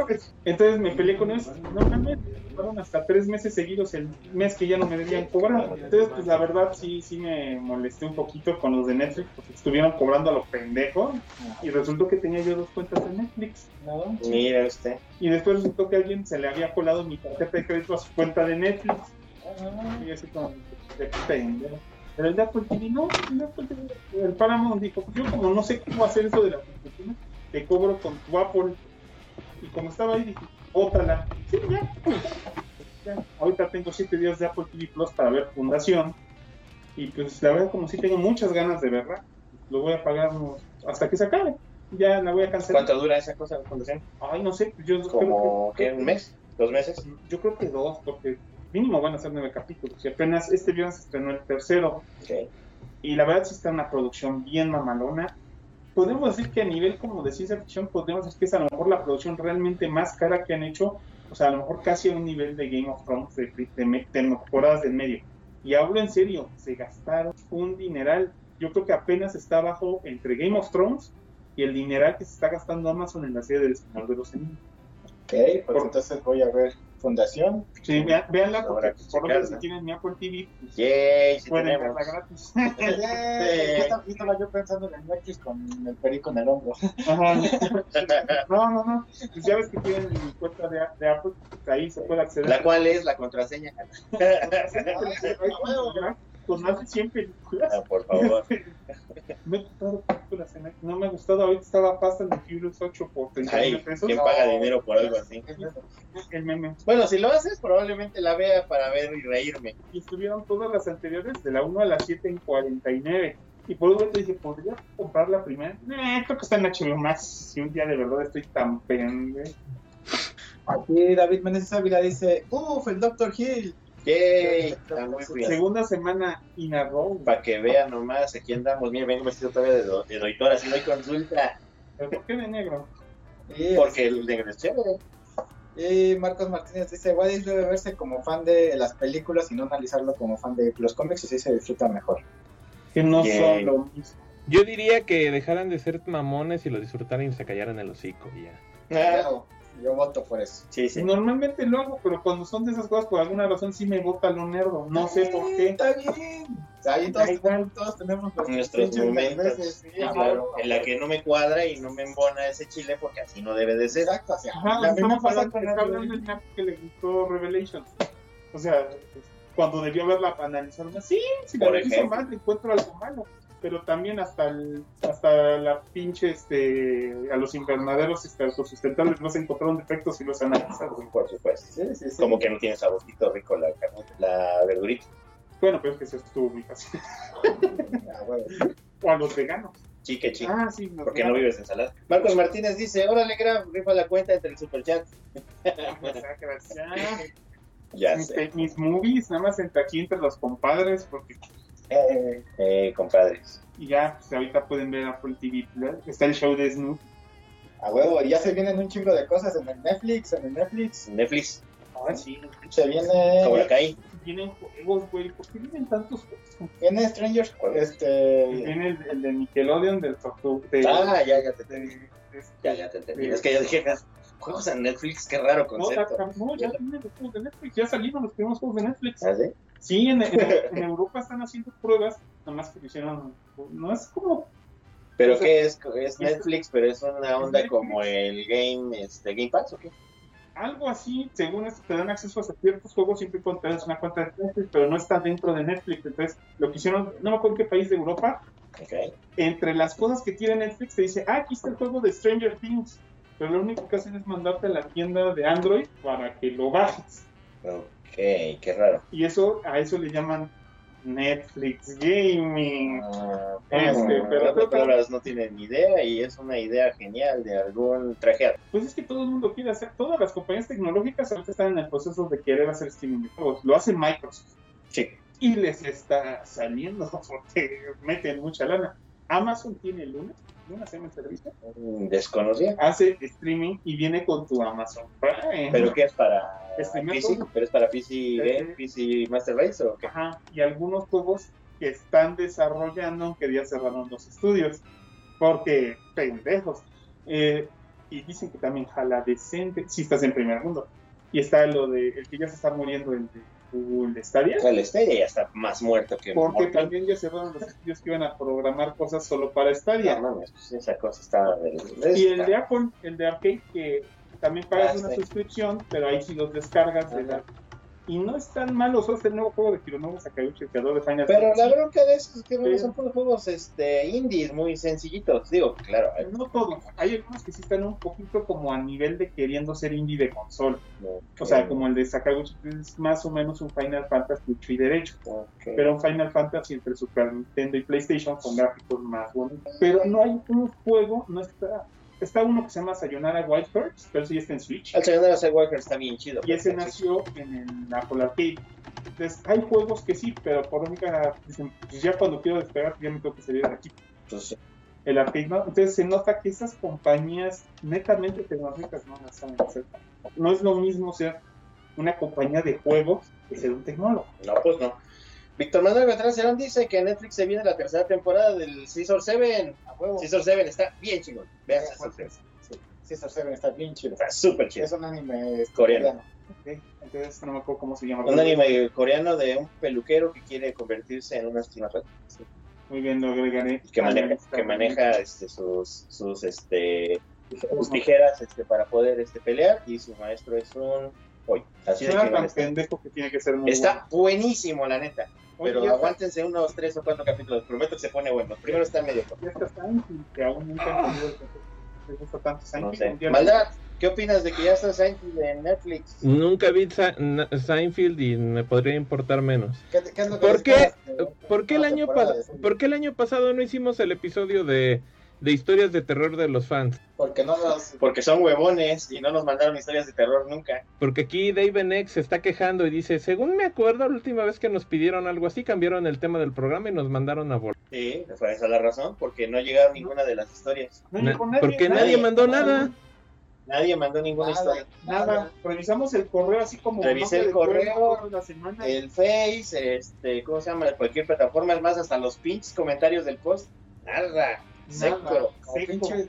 Entonces me peleé con ellos. Normalmente fueron hasta tres meses seguidos el mes que ya no me debían cobrar. Entonces, pues la verdad sí, sí me molesté un poquito con los de Netflix porque estuvieron cobrando a lo pendejo y resultó que tenía yo dos cuentas de Netflix. ¿No? Mira usted. Y después resultó que alguien se le había colado mi tarjeta de crédito a su cuenta de Netflix. Ah, Y así como, de pendejo. Pero el de Apple TV no, el de Apple TV, el Paramount dijo, yo como no sé cómo hacer eso de la suscripción, te cobro con tu Apple. Y como estaba ahí, dije, bótala. Sí, ya. Ya. Ahorita tengo 7 días de Apple TV Plus para ver Fundación. Y pues la verdad, como sí tengo muchas ganas de verla, lo voy a pagar hasta que se acabe. Ya la voy a cancelar. ¿Cuánto dura esa cosa de fundación? Ay, no sé, yo ¿Como creo qué? ¿Un mes? ¿Dos meses? Yo creo que dos, porque mínimo van a ser nueve capítulos. Y apenas este viernes se estrenó el tercero. Y la verdad sí está una producción bien mamalona. Podemos decir que a nivel como de ciencia ficción, podemos decir que es a lo mejor la producción realmente más cara que han hecho. O sea, a lo mejor casi a un nivel de Game of Thrones de, de, de temporadas del medio. Y hablo en serio, se gastaron un dineral. Yo creo que apenas está abajo entre Game of Thrones y el dineral que se está gastando Amazon en la serie del Señor de los Anillos. Ok, pues entonces voy a ver Fundación. Sí, vean, véanla porque por lo menos si tienen mi Apple TV, pues, Yay, sí pueden tenemos. verla gratis. Yo estaba- yo estaba yo pensando en Netflix con el perico en el hombro. Ajá. No, no, no. Pues ya ves que tienen mi cuenta de, de Apple, pues ahí se puede acceder. La cual es la contraseña. Con más de 100 películas. Ah, por favor. Me he comprado películas en No me ha gustado. Ahorita estaba Fast and the Furious 8 por 39 Ay, pesos. ¿quién paga dinero por algo así? El meme. Bueno, si lo haces, probablemente la vea para ver y reírme. Y estuvieron todas las anteriores, de la 1 a la 7 en 49. Y por un momento dije, ¿podría comprar la primera? Eh, creo que está en HBO Max. Si un día de verdad estoy tan pendejo. Aquí David Meneses Ávila dice, uff, el Dr. Hill. Yay, está muy bien. Segunda semana in a row. Para que vean nomás, aquí andamos. Miren, vengo vestido todavía de, do- de doctora, si no hay consulta. ¿Pero por qué de negro? Porque el negro es chévere. y Marcos Martínez dice, Wadis debe verse como fan de las películas y no analizarlo como fan de los cómics y así se disfruta mejor. Que no Yay. son lo mismo. Yo diría que dejaran de ser mamones y lo disfrutaran y se callaran el hocico ya. Ah, Yo, voto por eso. Sí, sí. Normalmente lo hago, pero cuando son de esas cosas, por alguna razón sí me bota lo nerdo. No sé por qué. Está bien. O sea, ahí todos, igual. todos tenemos Nuestros momentos. veces, sí, ajá. claro. En la que no me cuadra y no me embona ese chile porque así no debe de ser. Exacto, o sea, Ajá, a mí me estamos pasa con del Nap que le gustó Revelations. O sea, cuando debió haberla analizado, sí, si la Por ejemplo. mal, le encuentro algo malo. Pero también hasta el, hasta la pinche, este, a los invernaderos este, autosustentables no se encontraron defectos y los analizaron. Por supuesto. Sí, sí, sí. Como que no tiene saborcito rico la carne, la verdurita. Bueno, pero es que eso estuvo muy fácil. Ah, bueno. O a los veganos. Chique, chique. Ah, sí, Porque no vives ensalada. Marcos Martínez dice, órale, Graf, rifa la cuenta entre el superchat. Ya mis, sé. mis movies, nada más entre aquí entre los compadres, porque Eh, Eh, compadres. y ya pues, ahorita pueden ver Apple TV Plus. Está el show de Snoop. a huevo, y ya se vienen un chingo de cosas en el Netflix, en el Netflix. Netflix, Ahora sí, Se viene, Cobra Kai. vienen juegos, güey. ¿Por qué vienen tantos juegos? viene Strangers, este, Viene el, el de Nickelodeon, del Tortu- de, Ah, ya, ya te entendí. Ya, ya te entendí. Es que yo dije, juegos en Netflix, qué raro No, concepto. la- no, ya vienen los juegos de Netflix. Ya salieron los primeros juegos de Netflix. ¿Ah, sí? Sí, en, en- en Europa están haciendo pruebas, nada más que lo hicieron, no es como, ¿Pero O sea, qué es? ¿Es Netflix, pero es una onda Netflix. como el Game, este, Game Pass o qué? algo así, según esto te dan acceso a ciertos juegos siempre y cuando una cuenta de Netflix, pero no está dentro de Netflix, entonces lo que hicieron, no me acuerdo en qué país de Europa, Ok. entre las cosas que tiene Netflix te dice, ah, aquí está el juego de Stranger Things, pero lo único que hacen es mandarte a la tienda de Android para que lo bajes. Ok, qué raro. Y eso, a eso le llaman Netflix Gaming. Ah, Este, pero que- palabras no tienen idea y es una idea genial de algún trajeado. Pues es que todo el mundo quiere hacer, todas las compañías tecnológicas ahorita están en el proceso de querer hacer streaming de juegos. Lo hace Microsoft. Sí. Y les está saliendo porque meten mucha lana. Amazon tiene Luna, El servicio, Mm, Desconocía. hace streaming y viene con tu Amazon Prime. ¿Pero qué es para PC? todo. ¿Pero es para PC Game, Este- PC Master Race o qué? Ajá, y algunos juegos que están desarrollando, aunque ya cerraron los estudios, porque pendejos. Eh, y dicen que también jala decente, si estás en primer mundo. Y está lo de, el que ya se está muriendo, el de Google Stadia, El Stadia ya está más muerto que porque también ya cerraron los estudios que iban a programar cosas solo para Stadia. No mames, pues esa cosa está... Y el de Apple, el de Arcade, que también pagas Ah, una sí. suscripción, pero ahí sí los descargas. de la- Y no es tan malo, es el nuevo juego de Hironobu Sakauchi, creador de Final Pero la bronca de eso es que Sí. son puros juegos este, indies muy sencillitos. Digo, claro, hay- No todos, hay algunos que sí están un poquito como a nivel de queriendo ser indie de consola. O sea, como el de Sakaguchi, que es más o menos un Final Fantasy hecho y derecho. Pero un Final Fantasy entre Super Nintendo y PlayStation con gráficos más bonitos. Pero no hay un juego, no está. Está uno que se llama Sayonara Wild Hearts, pero ese ya está en Switch. El segundo de Skywalker está bien chido. Y ese nació en el Apple Arcade. Entonces, hay juegos que sí, pero por única. Dicen, pues ya cuando quiero despegar, ya me tengo que salir de aquí. Entonces, el arcade no. Entonces se nota que esas compañías netamente tecnológicas no las saben hacer. No es lo mismo ser una compañía de juegos que ser un tecnólogo. no, pues no. Víctor Manuel Beltrán Cerón dice que en Netflix se viene la tercera temporada del Scissor 7. A huevo. Scissor 7 está bien chingón. Vean Scissor 7. Sí, Caesar Seven está bien chido. Está súper chido. Es un anime Coreano. Ok, Entonces no me acuerdo cómo se llama. Un anime coreano de un peluquero que quiere convertirse en una astronauta. Muy bien, lo agregaré. Que maneja, que maneja este, sus, sus, este, sus tijeras este, para poder este, pelear y su maestro es un pollo. Así de Suena tan está. pendejo que tiene que ser muy Está buenísimo, la neta. bueno. Pero Oye, aguántense unos tres o cuatro capítulos. Prometo que se pone bueno. Primero está medio está Seinfeld, que aún nunca he entendido el concepto. Me gusta tanto No sé. Maldad, ¿qué opinas de que ya está Seinfeld en Netflix? Nunca vi Seinfeld y me podría importar menos. ¿Qué, qué es lo que ¿Por qué. ¿Por qué el año pasado no hicimos el episodio de, de historias de terror de los fans? Porque no los... Porque son huevones y no nos mandaron historias de terror nunca. Porque aquí Dave X se está quejando y dice, según me acuerdo, la última vez que nos pidieron algo así, cambiaron el tema del programa y nos mandaron a volar. Sí, fue esa la razón, porque no llegaron ninguna de las historias. No Na- llegó nadie, porque nadie nadie. mandó nada. Nadie mandó ninguna historia. Nada, revisamos el correo así como Revisé el correo, toda la semana. El Face, este, ¿cómo se llama? Cualquier plataforma, es más, hasta los pinches comentarios del post. Nada. Seco. Pinches,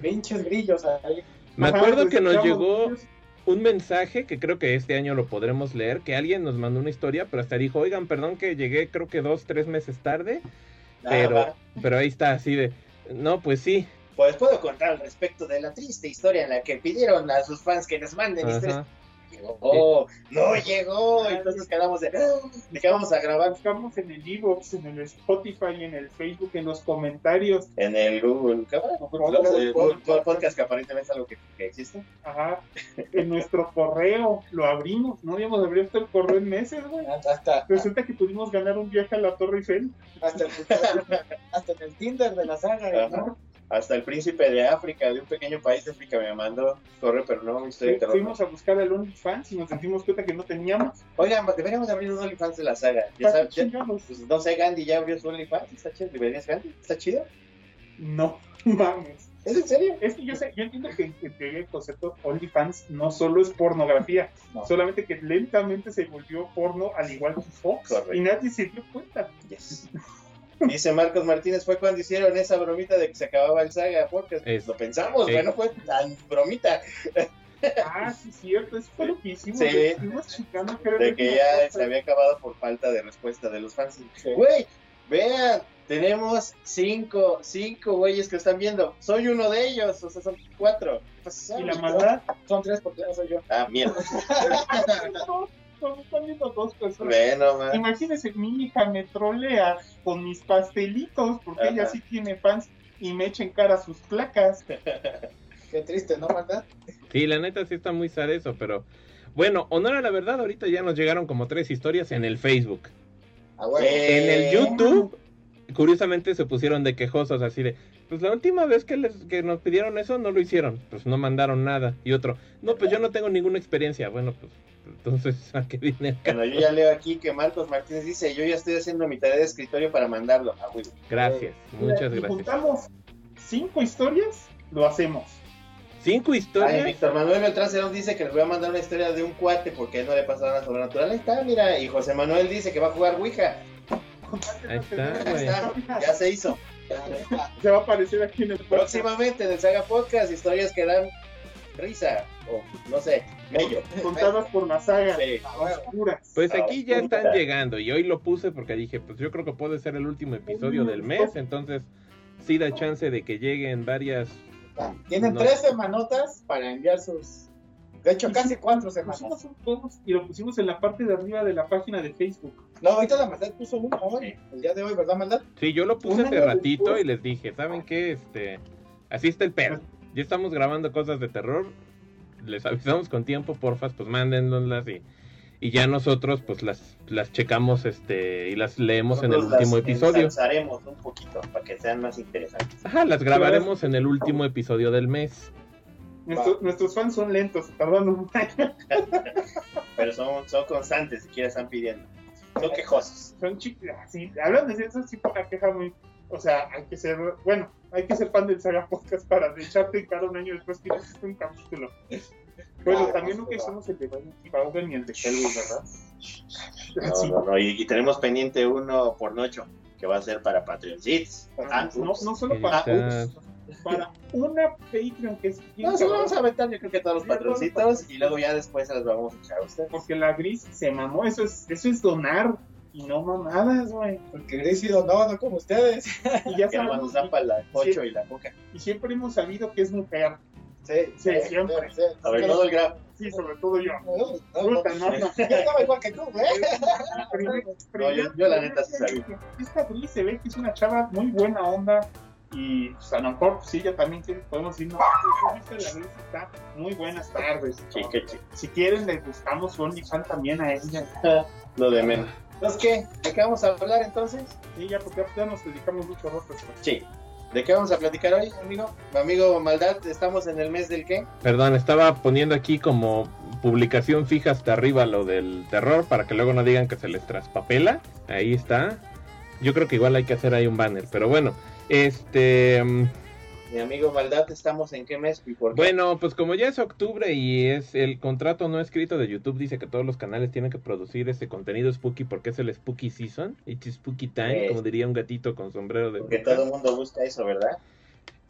pinches grillos ahí. Me acuerdo pues, que nos llegó niños. un mensaje que creo que este año lo podremos leer, que alguien nos mandó una historia, pero hasta dijo, oigan, perdón que llegué creo que dos, tres meses tarde, Nada pero, pero ahí está, así de, no, pues sí, Pues puedo contar al respecto de la triste historia en la que pidieron a sus fans que les manden historias. Llegó, no llegó. Entonces quedamos de, "Ah, ¿de qué vamos a grabar? Buscamos en el Evox, en el Spotify, en el Facebook, en los comentarios. En el Google, Google Podcast, que aparentemente es algo que, que existe. Ajá. En nuestro correo lo abrimos. No habíamos abierto el correo en meses, güey. Hasta, Resulta que pudimos ganar un viaje a la Torre Eiffel. hasta, el, hasta en el Tinder de la saga. ¿no? Hasta el príncipe de África, de un pequeño país de África, me mandó correo, pero no, de terror. Fuimos a buscar al OnlyFans y nos dimos cuenta que no teníamos. Oigan, deberíamos abrir un OnlyFans de la saga. Ya ¿Para sabes, ya- pues, no sé, Gandhi ya abrió su OnlyFans. ¿Está chido? ¿Deberías Gandhi? ¿Está chido? No, mames. ¿Es en serio? Es que yo sé, yo entiendo que, el concepto OnlyFans no solo es pornografía, No. solamente que lentamente se volvió porno al igual que Fox Correcto. y nadie se dio cuenta. Yes. Dice Marcos Martínez, fue cuando hicieron esa bromita de que se acababa el saga. Es- Lo pensamos, Sí. güey, no fue tan bromita. Ah, sí, cierto, eso fue lo que hicimos. Sí. Estuvimos checando que era De que ya se había acabado por falta de respuesta de los fans. Sí. Güey, vean, tenemos cinco, cinco güeyes que están viendo. Soy uno de ellos, o sea, son cuatro. Pues, Y la maldad, Son tres porque no soy yo. Ah, mierda. están viendo dos personas. Bueno, man. Imagínense, mi hija me trolea con mis pastelitos, porque Ajá. ella sí tiene fans y me echa en cara sus placas. Qué triste, ¿no, verdad? Sí, la neta sí está muy sad eso, pero bueno, honor a la verdad, ahorita ya nos llegaron como tres historias en el Facebook. Ah, bueno. Eh, En el YouTube, curiosamente se pusieron de quejosos así de, pues la última vez que, les, que nos pidieron eso no lo hicieron, pues no mandaron nada. Y otro, no, pues yo no tengo ninguna experiencia. Bueno, pues entonces, ¿a qué viene acá? Bueno, yo ya leo aquí que Marcos Martínez dice, yo ya estoy haciendo mi tarea de escritorio para mandarlo. Ah, güey. Gracias, muchas Y gracias. juntamos cinco historias, lo hacemos. Cinco Ay, historias. Víctor Manuel Beltrán Cerón dice que les voy a mandar una historia de un cuate porque a él no le pasa nada sobrenatural. Ahí está, mira. Y José Manuel dice que va a jugar Ouija. Ahí está, Ahí güey. está, ya se hizo. Se va a aparecer aquí en el podcast. Próximamente en el Saga Podcast, historias que dan risa o no sé, mello. Contadas por la saga. Sí. Oscuras. Pues aquí ya están llegando y hoy lo puse porque dije, pues yo creo que puede ser el último episodio del mes, entonces sí da chance de que lleguen varias... Tienen No. tres semanotas para enviar sus. De hecho, casi cuatro semanas. Pusimos un post y lo pusimos en la parte de arriba de la página de Facebook. No, ahorita la maldad puso uno hoy. El día de hoy, ¿verdad, maldad? Sí, yo lo puse Una hace ratito después. y les dije, ¿saben qué? Este, así está el pedo. Ya estamos grabando cosas de terror. Les avisamos con tiempo, porfas, pues mándennoslas y, y ya nosotros pues las, las checamos este y las leemos en el último las episodio. ensalzaremos un poquito para que sean más interesantes. Ajá, las grabaremos en el último episodio del mes. Nuestro- nuestros fans son lentos, tardan un año. Pero son, son constantes, si quieres están pidiendo. Son quejosos. Son chicos, sí, hablando de eso, sí fue una queja muy. O sea, hay que ser, bueno, hay que ser fan del Saga Podcast para echarte en cara un año después que hiciste un capítulo. Bueno, también no, nunca no. hicimos el de Baugan ni el de Hellboy, ¿verdad? No, Sí. no, no, y, y tenemos pendiente uno por noche que va a ser para Patreoncitos. Ah, no, no solo para, para una Patreon que es No, se lo vamos a aventar yo creo que todos los patroncitos y luego ya después se las vamos a echar a ustedes. porque la gris se mamó, eso es, eso es donar y no mamadas, güey. Porque Gris no, no como ustedes. Y ya sabemos, para la pocho y la coca. y siempre hemos sabido que es mujer. Sí, Sí, siempre. sí, A ver, sí. todo el grab. Sí, sobre todo yo. No, no, no. Puta, no, no. Yo estaba igual que tú, ¿eh? No, yo- yo la neta sí sabía. Esta gris se ve que es una chava muy buena onda y pues, a lo mejor pues, sí, ella también podemos decir, no, pues, la está muy buenas tardes. Chique, chique. Si quieren, les buscamos su OnlyFans también a ella. Lo de menos. Entonces, ¿qué? ¿De qué vamos a hablar entonces? Sí, ya porque ya nos dedicamos mucho a otras cosas. Sí. ¿De qué vamos a platicar hoy, amigo? Amigo Maldad, estamos en el mes del qué? Perdón, estaba poniendo aquí como publicación fija hasta arriba lo del terror para que luego no digan que se les traspapela. Ahí está. Yo creo que igual hay que hacer ahí un banner, pero bueno, este... Mi amigo Maldad, ¿estamos en qué mes y por qué? Bueno, pues como ya es octubre y es el contrato no escrito de YouTube dice que todos los canales tienen que producir ese contenido spooky porque es el spooky season, it's spooky time, Eh. como diría un gatito con sombrero de Porque bruja. todo el mundo busca eso, ¿verdad?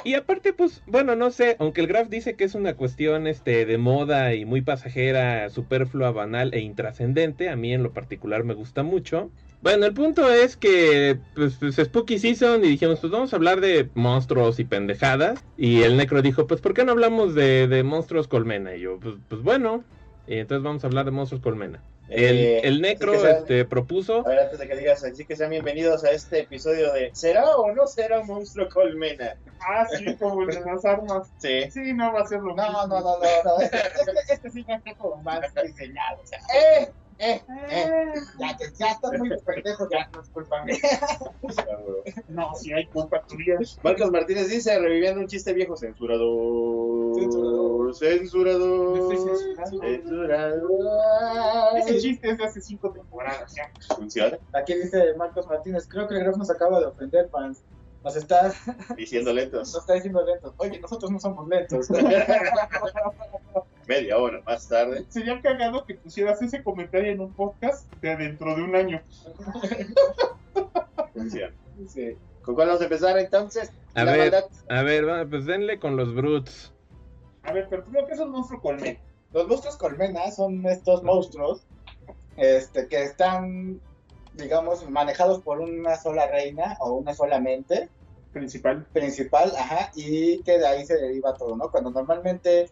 Y aparte, pues, bueno, no sé, aunque el Graph dice que es una cuestión este de moda y muy pasajera, superflua, banal e intrascendente, a mí en lo particular me gusta mucho. Bueno, el punto es que pues, pues Spooky Season y dijimos, pues vamos a hablar de monstruos y pendejadas. Y el Necro dijo, pues ¿por qué no hablamos de, de monstruos colmena? Y yo, pues, pues bueno, y entonces vamos a hablar de monstruos colmena. El, Eh, el Necro este, propuso... A ver, antes de que digas, así que sean bienvenidos a este episodio de ¿Será o no será un monstruo colmena? Ah, sí, como el de las armas. Sí. Sí, no va a ser lo No, mismo. no, no, no, no. Este, este, este sí ya está como más diseñado. O sea, ¡Eh! ¡Eh! Eh, ya, te- ya estás muy pendejo, ya no es culpa mía. No, si hay culpa tuya. Marcos Martínez dice, reviviendo un chiste viejo, censurador. Censurador. Me estoy censurando. Censurador. Ese chiste es de hace cinco temporadas ya. Funciona. Aquí dice Marcos Martínez, creo que el Graf nos acaba de ofender, fans. Nos está, Diciendo lentos. nos está diciendo lentos. Oye, nosotros no somos lentos. Media hora más tarde. Sería cagado que pusieras ese comentario en un podcast de dentro de un año. Sí. ¿Con cuál vamos a empezar entonces? A La ver, maldad. a ver, pues denle con los brutes. A ver, pero primero, ¿qué es un monstruo colmena? Los monstruos colmena son estos monstruos este, que están, digamos, manejados por una sola reina o una sola mente Principal. principal, ajá, y que de ahí se deriva todo, ¿no? Cuando normalmente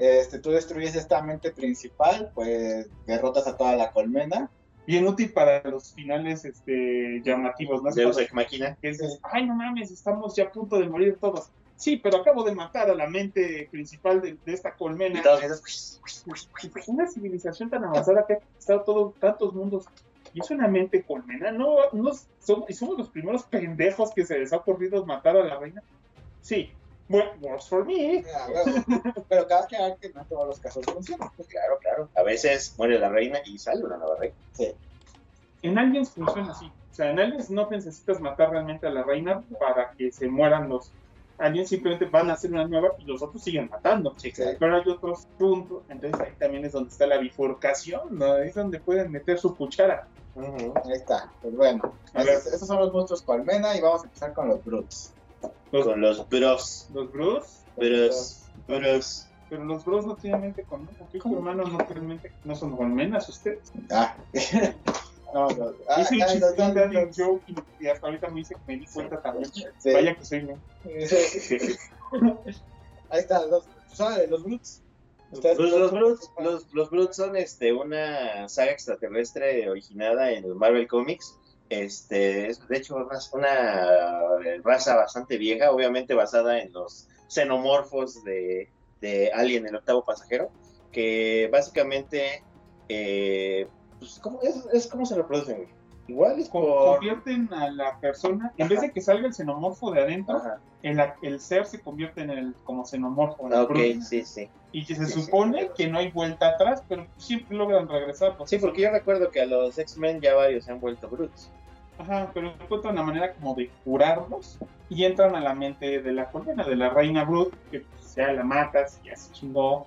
este, tú destruyes esta mente principal, pues derrotas a toda la colmena. Bien útil para los finales este, llamativos, ¿no? Deus Ex Machina. Que dices, ay, no mames, estamos ya a punto de morir todos. Sí, pero acabo de matar a la mente principal de, de esta colmena. Y todos esos- Una civilización tan avanzada que ha estado todo, tantos mundos. Y es una mente colmena. No, no y somos los primeros pendejos que se les ha ocurrido matar a la reina. Sí, works for me. Ah, bueno, Pero cada que que no todos los casos funciona. Pues claro, claro. A veces muere la reina y sale una nueva reina. En Aliens funciona así. O sea, en Aliens no necesitas matar realmente a la reina para que se mueran los aliens, simplemente van a hacer una nueva y los otros siguen matando. Sí, claro. Pero hay otros puntos, entonces ahí también es donde está la bifurcación, ¿no? Ahí es donde pueden meter su cuchara. Ahí está. Pues bueno, A ver. esos, esos son los monstruos colmena y vamos a empezar con los brutes. Los, Con los bros. los bros, Bros. Bros. pero los bros no tienen mente con ¿Qué hermanos no tienen mente? ¿No son colmenas ustedes? Ah. no, no. Ah, Hice un ah, los- los- joke y, hasta ahorita me dice que me di cuenta también. Sí. Vaya que soy bien. Ahí está, los, son los brutes. Pues los Brutes, los, los Brutes son este, una saga extraterrestre originada en Marvel Comics. Este, es de hecho una, raza bastante vieja, obviamente basada en los xenomorfos de, de Alien, el octavo pasajero, que básicamente, eh, pues, ¿cómo, es, es como se reproducen. Igual es por... Convierten a la persona, en vez de que salga el xenomorfo de adentro, el, el ser se convierte en el como xenomorfo. en Ok, sí, sí. Y que se Sí, sí. supone que no hay vuelta atrás, pero siempre logran regresar. pues. Sí, porque yo recuerdo que a los X-Men ya varios se han vuelto Brutes. Ajá, pero encuentran una manera como de curarlos y entran a la mente de la colmena, de la reina Brut, que pues, ya la matas, ya se chingó.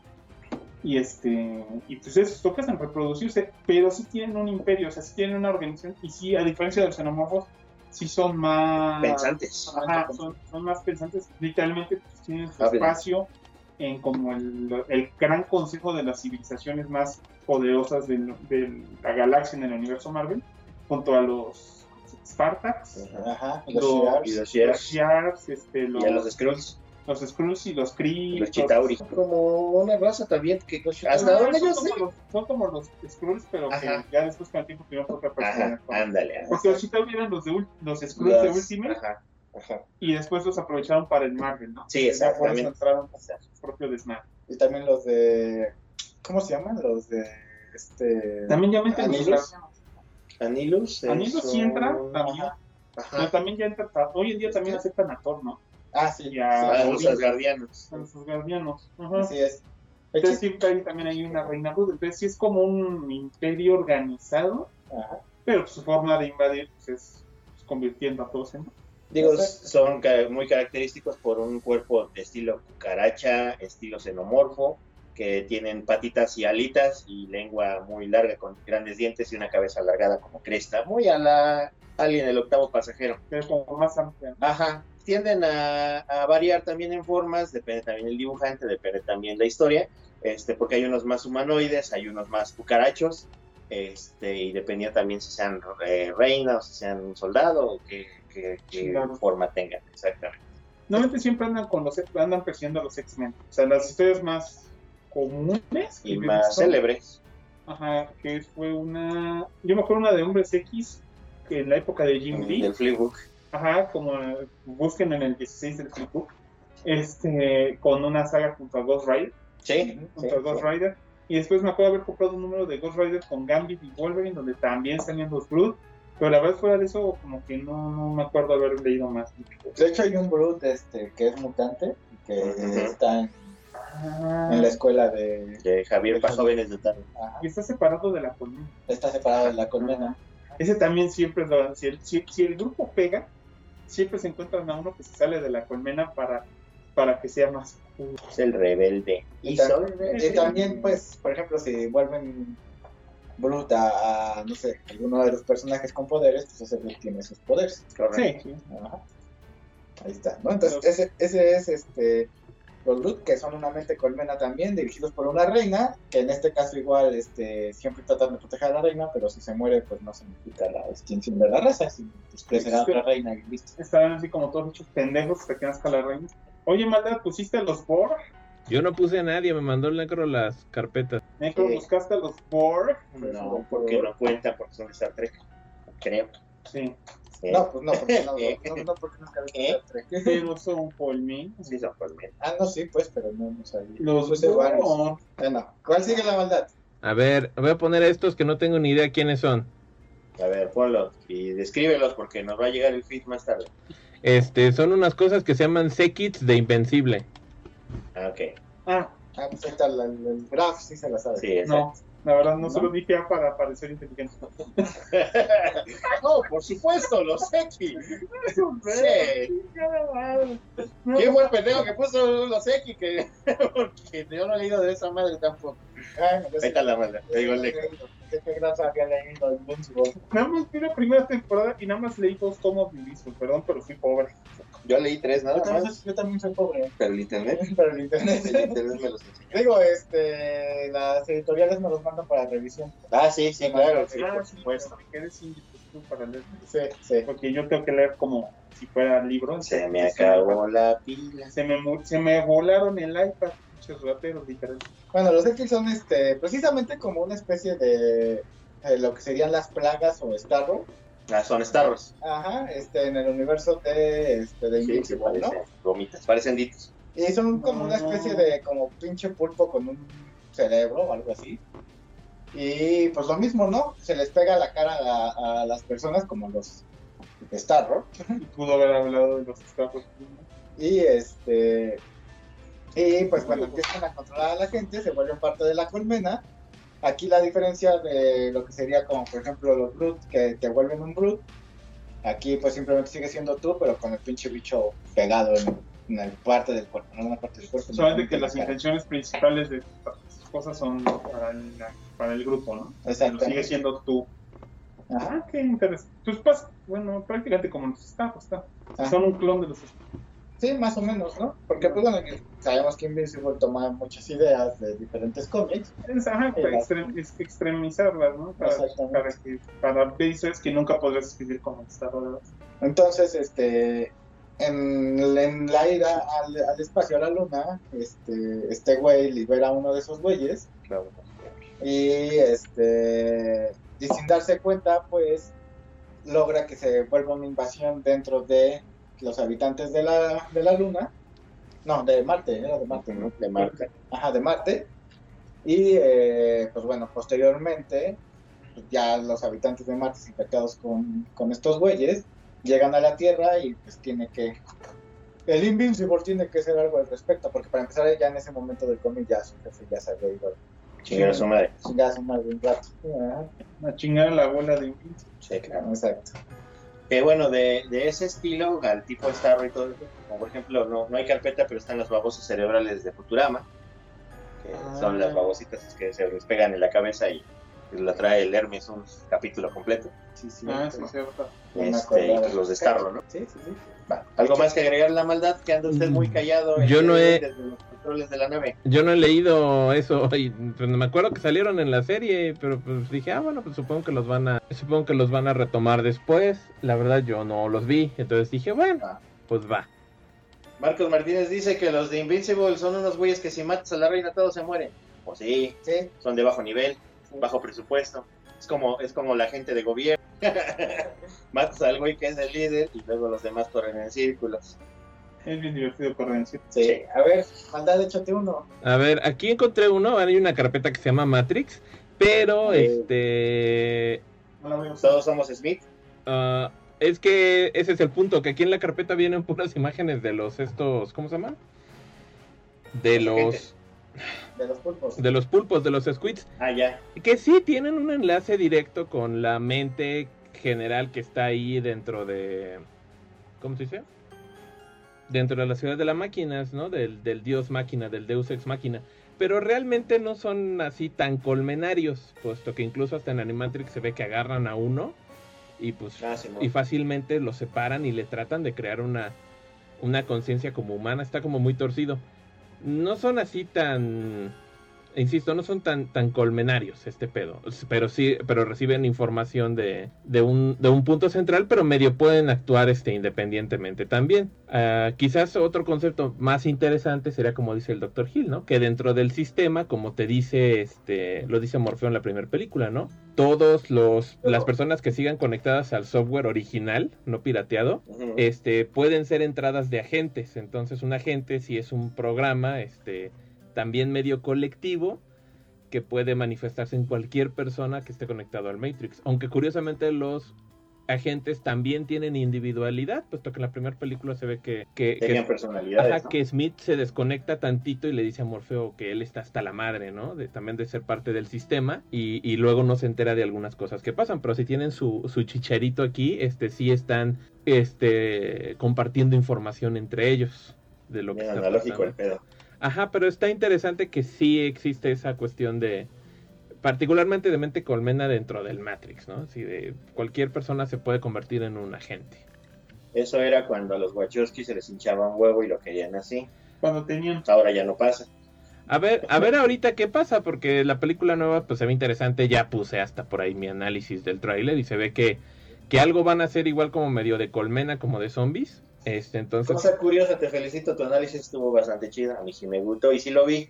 Y este, y pues esos tocas en reproducirse, pero sí tienen un imperio, o sea, sí tienen una organización, y sí, a diferencia de los xenomorfos, sí son más Pensantes. Ajá, son, son más pensantes, literalmente pues, tienen su espacio en como el, el gran consejo de las civilizaciones más poderosas del- de, la galaxia en el universo Marvel, junto a los Spartaks, Ajá, los Los-. Y los. Shi'ars, este, los, Y a los Skrulls. los Skrulls y los Kree. Los Chitauri. Como una raza también que hasta donde yo son, sé. como los, son como los Skrulls, pero que ya después con el tiempo tuvieron otra persona. Ajá, ándale. ajá. Porque los Chitauri eran los, de, los Skrulls de Ultimate Ajá, ajá. y después los aprovecharon para el Marvel, ¿no? Sí, exactamente. entraron a hacer su propio desmadre. Y también los de. ¿Cómo se llaman? Los de. Este. También ya meten los Anilus. Anilus. Sí entra también. Pero Ajá. también ya entra. Hoy en día también aceptan a Thor, ¿no? Ah, sí. Ah, sí, los Asgardianos. A sus guardianos. Ajá. Así es. Entonces siempre hay, también hay una reina Ruth. Entonces sí es como un imperio organizado, Ajá. pero su forma de invadir pues, es pues, convirtiendo a todos en. Digo, son ca- muy característicos por un cuerpo de estilo cucaracha, estilo xenomorfo, que tienen patitas y alitas y lengua muy larga con grandes dientes y una cabeza alargada como cresta, muy a la Alien, el octavo pasajero. Pero como más amplia. Ajá. Tienden a, a variar también en formas, depende también el dibujante, depende también la historia, este, porque hay unos más humanoides, hay unos más cucarachos, este, y dependía también si sean eh, reina o si sean un soldado o qué, qué- qué Claro. forma tengan, exactamente. Normalmente siempre andan con los andan persiguiendo a los X-Men. O sea, las historias más comunes Y más visto, célebres. Ajá, que fue una. Yo me acuerdo una de Hombres X, que en la época de Jim Lee. del Flipbook. Ajá, como busquen en el 16 del flipbook, este, con una saga junto a Ghost Rider, Sí, sí, junto a Ghost sí. Rider, y después me acuerdo haber comprado un número de Ghost Rider con Gambit y Wolverine, donde también salían los Brood, pero la verdad fuera de eso, como que no, no me acuerdo haber leído más. De hecho, hay un Brute este, que es mutante y que está en, Ah, en la escuela de. De Javier para jóvenes de. Ajá. y está separado de la colmena. Está separado de la colmena. Ese también siempre, lo, si, el, si, si el grupo pega, siempre se encuentran a uno que se sale de la colmena para, para que sea más. Es el rebelde. Y, Y y también, pues, por ejemplo, si vuelven Brute a, no sé, alguno de los personajes con poderes, pues ese tiene sus poderes. correcto. Sí. Ajá. Ahí está, ¿no? Entonces, ese, ese es este los Brut, que son una mente colmena también, dirigidos por una reina, que en este caso igual este, siempre tratan de proteger a la reina, pero si se muere, pues no significa la extinción de la raza, sino pues crecerá otra reina y listo. Estaban así como todos muchos pendejos que nazca la reina. Oye, Maldad, ¿pusiste a los Borg? Yo no puse a nadie, me mandó el necro las carpetas. Necro, Sí. ¿buscaste a los Borg? No, porque no cuenta, porque son de Star Trek. Creo. Sí. No, pues no, porque no, no, no, porque nunca vi. Star Trek. Pero son Polmin. Sí, son. Ah, no, sí, pues, pero no, no sabía. Los Puse varios. Borg. Bueno, ¿cuál sigue la maldad? A ver, voy a poner a estos que no tengo ni idea quiénes son. A ver, ponlos y descríbelos porque nos va a llegar el feed más tarde. Este, son unas cosas que se llaman Sekits de Invencible. Ah, ok. Ah, Ah, pues ahí está el, el, el graph, sí se la sabe. Sí, exacto. no. La verdad, no, ¿No? solo dije A para parecer inteligente. no, por supuesto, los X. Sí. Qué buen pendejo que puso los X, que porque yo no he leído de esa madre tampoco. Ay, me Ahí está la mala, te digo el ¿Qué, Leco. qué, qué graph había leído Invincible? Nada más vi la primera temporada y nada más leí dos tomos de. Perdón, pero fui pobre. Yo leí tres nada Yo también, más, soy- yo también soy pobre, pero el internet, pero el internet. el internet me los enseñó. Digo, este, las editoriales me los mandan para revisión. Ah, sí, sí, claro, sí, por sí, supuesto. Me quedé sin YouTube para leer. Sí, sí. Porque yo tengo que leer como si fuera libro. Se me acabó la pila. Se me, se me volaron el iPad. Bueno, los X son este, precisamente como una especie de, de lo que serían las plagas o Starro. Ah, son Starros. Ajá, este, en el universo de, este, de Sí, sí, Invincible, ¿no? parecen gomitas, parecen ditos. Y son como una especie de como pinche pulpo con un cerebro o algo así. Y pues lo mismo, ¿no? Se les pega la cara a, a las personas como los Starro. Pudo haber hablado de los escapos. Y este. Y pues cuando empiezan a controlar a la gente, se vuelven parte de la colmena. Aquí la diferencia de lo que sería como, por ejemplo, los Brut, que te vuelven un Brut. Aquí pues simplemente sigue siendo tú, pero con el pinche bicho pegado en, en el parte del cuerpo, no en una parte del cuerpo. Solamente que la las intenciones principales de estas cosas son para el, para el grupo, ¿no? Exactamente. sigue siendo tú. Ajá, Ah, qué interesante. Tus pas, bueno, prácticamente como los está. ajá. Son un clon de los. Sí, más o menos, ¿no? Porque pues bueno, sabemos que Invincible toma muchas ideas de diferentes cómics. Ajá, para extrem- extremizarlas, ¿no? Para, para, que, para veces que nunca podrías escribir como rodeado. Entonces, este, en, en la ida al, al espacio, a la luna, este, este güey libera a uno de esos güeyes Claro. y, este, y sin darse cuenta, pues, logra que se vuelva una invasión dentro de los habitantes de la, de la luna. No, de Marte, era de Marte, ¿no? De marca. Ajá, de Marte. Y, eh, pues bueno, posteriormente, pues, ya los habitantes de Marte infectados con, con estos güeyes llegan a la Tierra y pues tiene que... El Invincible tiene que hacer algo al respecto, porque para empezar ya en ese momento del cómic ya su jefe ya se había ido Chingar a su madre. ya hace más de un rato. Ajá, A chingar a la abuela de Invincible. Sí, claro. exacto. Que bueno, de, de ese estilo, al tipo Starro y todo eso, como por ejemplo, no, no hay carpeta, pero están los babosos cerebrales de Futurama, que Ah. son las babositas que se les pegan en la cabeza y la trae el Hermes un capítulo completo. Sí, sí. Ah, sí, cierto. Este, y pues los de Starro, ¿no? Sí, sí, sí. Va. Algo más que agregar la maldad, que anda usted muy callado Yo no he- controles de la nave. Yo no he leído eso y pues, me acuerdo que salieron en la serie, pero pues dije, ah, bueno, pues supongo que los van a supongo que los van a retomar después. La verdad yo no los vi, entonces dije, bueno, Ah. pues va. Marcos Martínez dice que los de Invincible son unos güeyes que si matas a la reina todos se mueren. Pues sí, Sí, son de bajo nivel, bajo presupuesto. Es como, es como la gente de gobierno. Matas al güey que es el líder y luego los demás corren en círculos. Es bien divertido correr sí. Sí. A ver, maldad, échate uno. A ver, aquí encontré uno, hay una carpeta que se llama Matrix, pero este No la. Todos somos Smith. ah, es que ese es el punto, que aquí en la carpeta vienen puras imágenes de los estos, ¿cómo se llaman? De Los los De los pulpos. de los pulpos, de los squids. Ah, ya. Que sí tienen un enlace directo con la mente general que está ahí dentro de. ¿Cómo se dice? Dentro de la ciudad de las máquinas, ¿no? Del, del dios máquina, del deus ex máquina. Pero realmente no son así tan colmenarios, puesto que incluso hasta en Animatrix se ve que agarran a uno y pues Ah, sí, y fácilmente lo separan y le tratan de crear una, una conciencia como humana. Está como muy torcido. no son así tan insisto, no son tan, tan colmenarios este pedo, pero sí, pero reciben información de, de, un, de un punto central, pero medio pueden actuar este, independientemente también. Ah, quizás otro concepto más interesante sería como dice el Dr. Hill, ¿no? Que dentro del sistema, como te dice, este, lo dice Morfeo en la primera película, ¿no? Todos los, las personas que sigan conectadas al software original, no pirateado, este, pueden ser entradas de agentes. Entonces, un agente, si es un programa, este, también medio colectivo, que puede manifestarse en cualquier persona que esté conectado al Matrix. Aunque curiosamente los agentes también tienen individualidad, puesto que en la primera película se ve que, que, que- Tenían personalidades. ajá, ¿no? que Smith se desconecta tantito y le dice a Morfeo que él está hasta la madre, ¿no? De, también de ser parte del sistema y, y luego no se entera de algunas cosas que pasan, pero si tienen su, su chicharito aquí, este sí están este compartiendo información entre ellos de lo que está analógico el pedo. Ajá, pero está interesante que sí existe esa cuestión de particularmente de mente colmena dentro del Matrix, ¿no? Si de cualquier persona se puede convertir en un agente. Eso era cuando a los Wachowski se les hinchaba un huevo y lo querían así. Cuando tenían. Ahora ya no pasa. A ver, a ver ahorita qué pasa, porque la película nueva pues se ve interesante, ya puse hasta por ahí mi análisis del tráiler y se ve que, que algo van a hacer igual como medio de colmena, como de zombies. Este, entonces, Cosa curiosa, te felicito, tu análisis estuvo bastante chido. A mí sí me gustó y sí lo vi.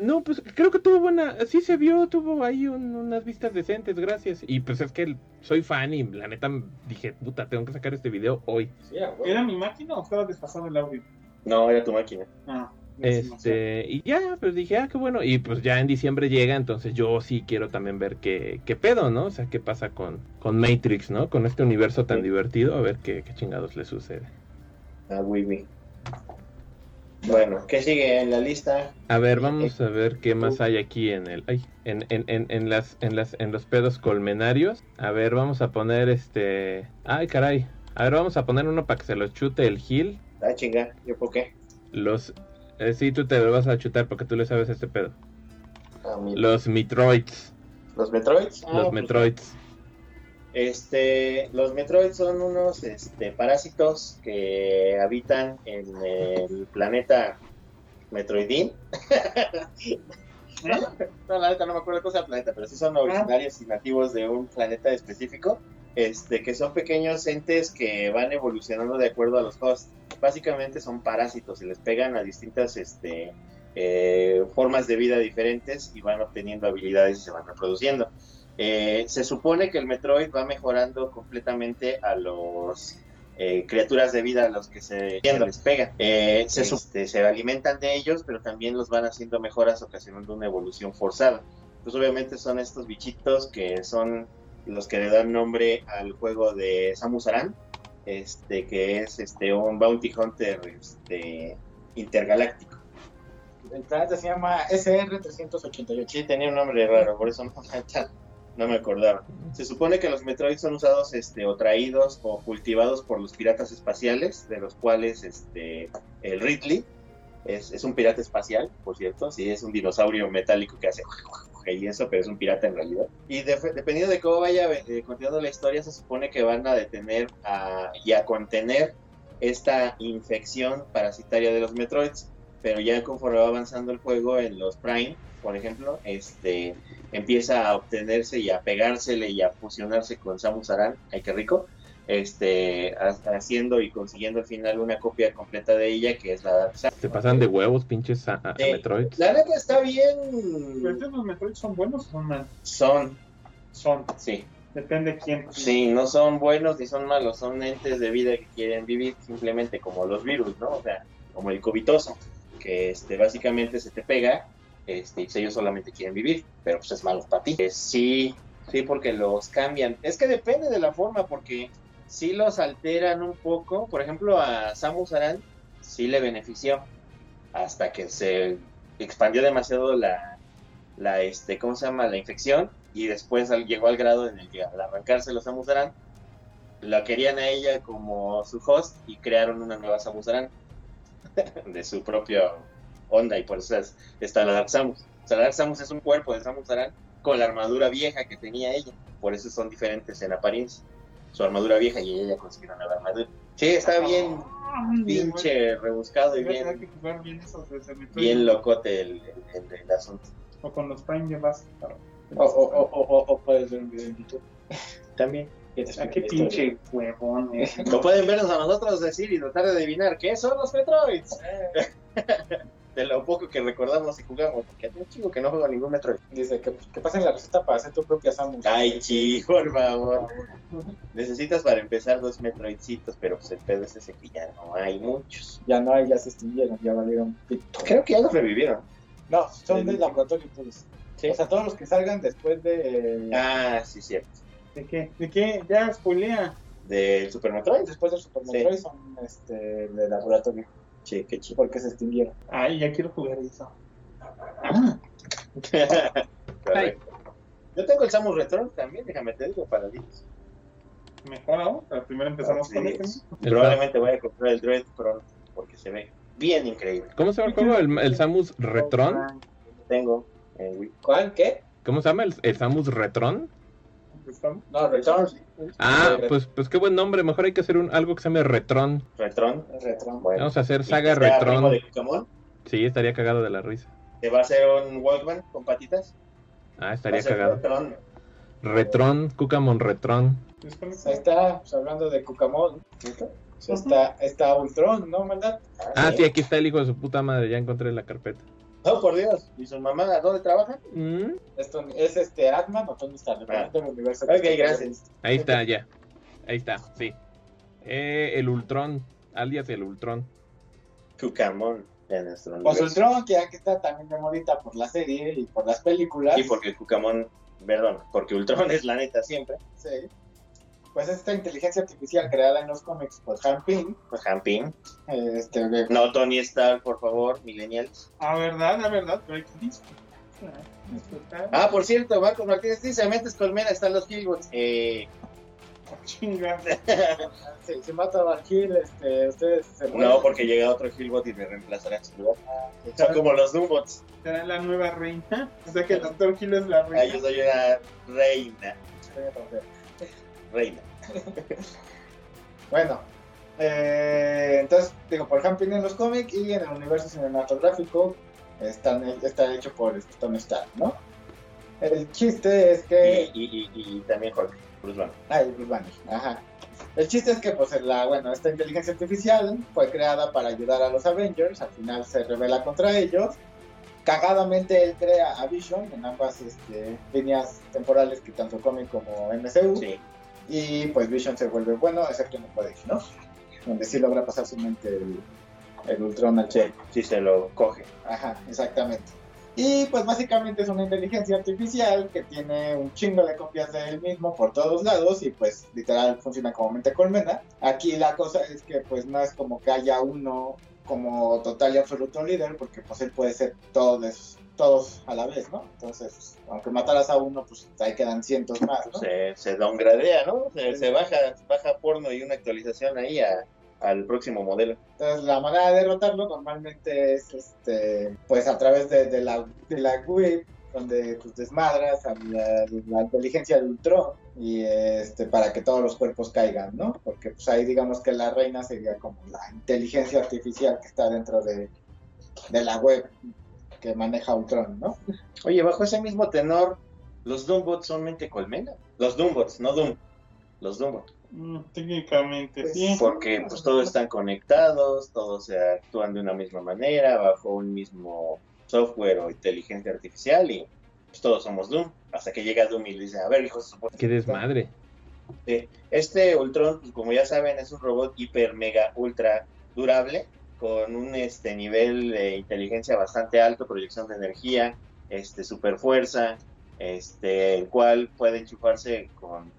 no, pues creo que tuvo buena, sí se vio, tuvo ahí un- unas vistas decentes, gracias. Y pues es que soy fan y la neta dije, puta, tengo que sacar este video hoy. Sí. ¿Era mi máquina o estaba desfasado el audio? No, era tu máquina. Ah. Este, y ya, pues dije, ah, qué bueno. Y pues ya en diciembre llega, entonces yo sí quiero también ver qué, qué pedo, ¿no? O sea, qué pasa con, con Matrix, ¿no? Con este universo tan Sí. divertido, a ver qué, qué chingados le sucede. Ah, oui, oui. Bueno, ¿qué sigue en la lista? A ver, vamos a ver qué más hay aquí en el, ay, en, en, en, en las, en las, en los pedos colmenarios. A ver, vamos a poner este, ay, caray. A ver, vamos a poner uno para que se lo chute el Gil. Ah, chinga, ¿yo por qué? Los, eh, sí, tú te lo vas a chutar porque tú le sabes este pedo. Ah, Los Metroids, ¿Los Metroids? Ah, los pues, Metroids. Este, los Metroids son unos este, parásitos que habitan en el planeta Metroidín. no, la neta no me acuerdo cosa del planeta, pero sí son originarios y nativos de un planeta específico. Este, que son pequeños entes que van evolucionando de acuerdo a los hosts. Básicamente son parásitos y les pegan a distintas este, eh, formas de vida diferentes y van obteniendo habilidades y se van reproduciendo. Eh, se supone que el Metroid va mejorando completamente a los eh, criaturas de vida a los que se, les pega. Eh, se, este, se alimentan de ellos, pero también los van haciendo mejoras, ocasionando una evolución forzada. Pues obviamente son estos bichitos que son los que le dan nombre al juego de Samus Aran, este, que es este, un bounty hunter este, intergaláctico. El planeta se llama SR-388. Sí, tenía un nombre raro, por eso no, no me acordaba. Se supone que los Metroids son usados este, o traídos o cultivados por los piratas espaciales, de los cuales este, el Ridley es, un pirata espacial, por cierto, sí, es un dinosaurio metálico que hace y eso, pero es un pirata en realidad. Y de- dependiendo de cómo vaya eh, continuando la historia, se supone que van a detener y a contener esta infección parasitaria de los Metroids, pero ya conforme va avanzando el juego en los Prime, por ejemplo, este empieza a obtenerse y a pegársele y a fusionarse con Samus Aran, ay qué rico, este ha- haciendo y consiguiendo al final una copia completa de ella que es la Dark. Se pasan de huevos, pinches a, a-. Metroids. La neta está ¿Pero bien. los Metroid son buenos o son malos? Son, Son. sí, Depende quién. sí, no son buenos ni son malos, son entes de vida que quieren vivir simplemente como los virus, ¿no? O sea, como el covitoso, que este básicamente se te pega, este, pues ellos solamente quieren vivir, pero pues es malo para ti. Eh, sí, sí, porque los cambian. Es que depende de la forma, porque sí los alteran un poco. Por ejemplo, a Samus Aran sí le benefició hasta que se expandió demasiado la, la este, ¿cómo se llama? La infección y después llegó al grado en el que al arrancarse los Samus Aran la querían a ella como su host y crearon una nueva Samus Aran de su propia onda y por eso es- está la Dark Samus. O sea, la Dark Samus es un cuerpo de Samus Aran con la armadura vieja que tenía ella, por eso son diferentes en apariencia. Su armadura vieja y ella consiguió una nueva armadura. Sí, está bien. pinche rebuscado y a bien, que jugar bien eso de ese Metroid. bien locote el, el, el- el asunto. O con los Prime base. O, o, o, o, o puedes ver un video en YouTube. También. Ah, explique qué la historia. pinche huevón. eh. No pueden vernos a nosotros decir y tratar de adivinar qué son los Metroids. De lo poco que recordamos y jugamos, porque hace un chico que no juego ningún Metroid. Dice que, que pasen la receta para hacer tu propia Samus. Ay, chico, por favor. Necesitas para empezar dos Metroidcitos, pero pues el pedo es ese que ya no hay muchos. Ya no hay, ya se extinguieron, ya valieron pito. Creo que ya los revivieron. No, son del laboratorio. Sí. O sea, todos los que salgan después de. Ah, sí, cierto. ¿De qué? ¿De qué? Ya, spoilea. ¿Del Super Metroid? Después del Super Sí. Metroid son este, de laboratorio. Sí, qué chido. Porque se extinguieron. Ay, ya quiero jugar eso. Ah. Yo tengo el Samus Return también, déjame te digo, para ti. mejor aún. Pero primero empezamos Sí. con este. Probablemente voy a comprar el Dread pronto, porque se ve bien increíble. ¿Cómo se llama el juego? ¿El, el Samus Retron? Tengo en Wii. ¿Cuál? ¿Qué? ¿Cómo se llama? ¿El, el Samus Retron? ¿Estamos? No, Return. Ah, pues, pues qué buen nombre. Mejor hay que hacer un, algo que se llame Retron. Retron. Bueno. Vamos a hacer ¿Y saga primo Retron. de? Sí, estaría cagado de la risa. ¿Te va a hacer un Walkman con patitas? Ah, estaría ser cagado. Retron. Retron, Cucamon Retron. Ahí está, pues, hablando de. Pues está, está Ultron, ¿no, maldad? Ah, sí, aquí está el hijo de su puta madre. Ya encontré la carpeta. Oh, por Dios. ¿Y su mamá dónde trabaja? Mm, Esto, ¿Es este Atman o Tony Stark? Dependiendo del universo. Ok, gracias. Ahí está, ya. Ahí está, sí. Eh, el Ultron, alias el Ultron. Cucamón de nuestro Pues. Ultron, que ya que está también de modita por la serie y por las películas. Sí, porque Cucamón, perdón, porque Ultron es la neta siempre. Sí. Pues esta inteligencia artificial creada en los cómics por Han Ping, Pues Jampín. eh, este, de- No Tony Stark, por favor, millennials. Ah, verdad, la verdad. Pero hay que. Ah, por cierto, Marcos Martínez dice, mentes colmena, están los Killbots. Eh, Chinga. si, si mata a Valkyrie, este, ustedes se mueren. no, porque llega otro Killbot y me reemplazará en su lugar. Son como los Doombots. ¿Será la nueva reina? O sea que el Doctor Kill es la Ah, reina. yo soy una reina. Reina. Bueno, eh, entonces, digo, por Han Ping en los cómics y en el universo cinematográfico están, está hecho por este, Tony Stark, ¿no? El chiste es Y, que... y, y, y también Hulk, Bruce Banner. Ay, Bruce Banner, ajá. El chiste es que, pues, la, bueno, esta inteligencia artificial fue creada para ayudar a los Avengers, al final se revela contra ellos. Cagadamente él crea a Vision en ambas este, líneas temporales que tanto cómic como MCU. Sí. Y pues Vision se vuelve bueno, excepto en el colegio, ¿no? Donde sí logra pasar su mente el, el Ultron al Sí, sí se lo coge. Ajá, exactamente. Y pues básicamente es una inteligencia artificial que tiene un chingo de copias de él mismo por todos lados y pues literal funciona como mente colmena. Aquí la cosa es que pues no es como que haya uno como total y absoluto líder porque pues él puede ser todos, todos a la vez, ¿no? Entonces, aunque mataras a uno, pues ahí quedan cientos más, ¿no? Se, se downgradea, ¿no? Se, se baja, baja porno y una actualización ahí a- al próximo modelo. Entonces la manera de derrotarlo normalmente es este pues a través de, de la de la web donde pues desmadras a la, la inteligencia de Ultron y este para que todos los cuerpos caigan, ¿no? Porque pues ahí digamos que la reina sería como la inteligencia artificial que está dentro de, de la web que maneja Ultron, ¿no? Oye, bajo ese mismo tenor, los Doombots son mente colmena. Los Doombots, no Doom. Los Doombots. Mm, técnicamente, Pues, sí. Porque pues todos están conectados, todos se actúan de una misma manera, bajo un mismo software o inteligencia artificial y pues todos somos Doom. Hasta que llega Doom y le dice, a ver, hijos, Qué desmadre. Este Ultron, pues, como ya saben, es un robot hiper, mega, ultra durable, con un este, nivel de inteligencia bastante alto, proyección de energía, este, super fuerza, este, el cual puede enchufarse con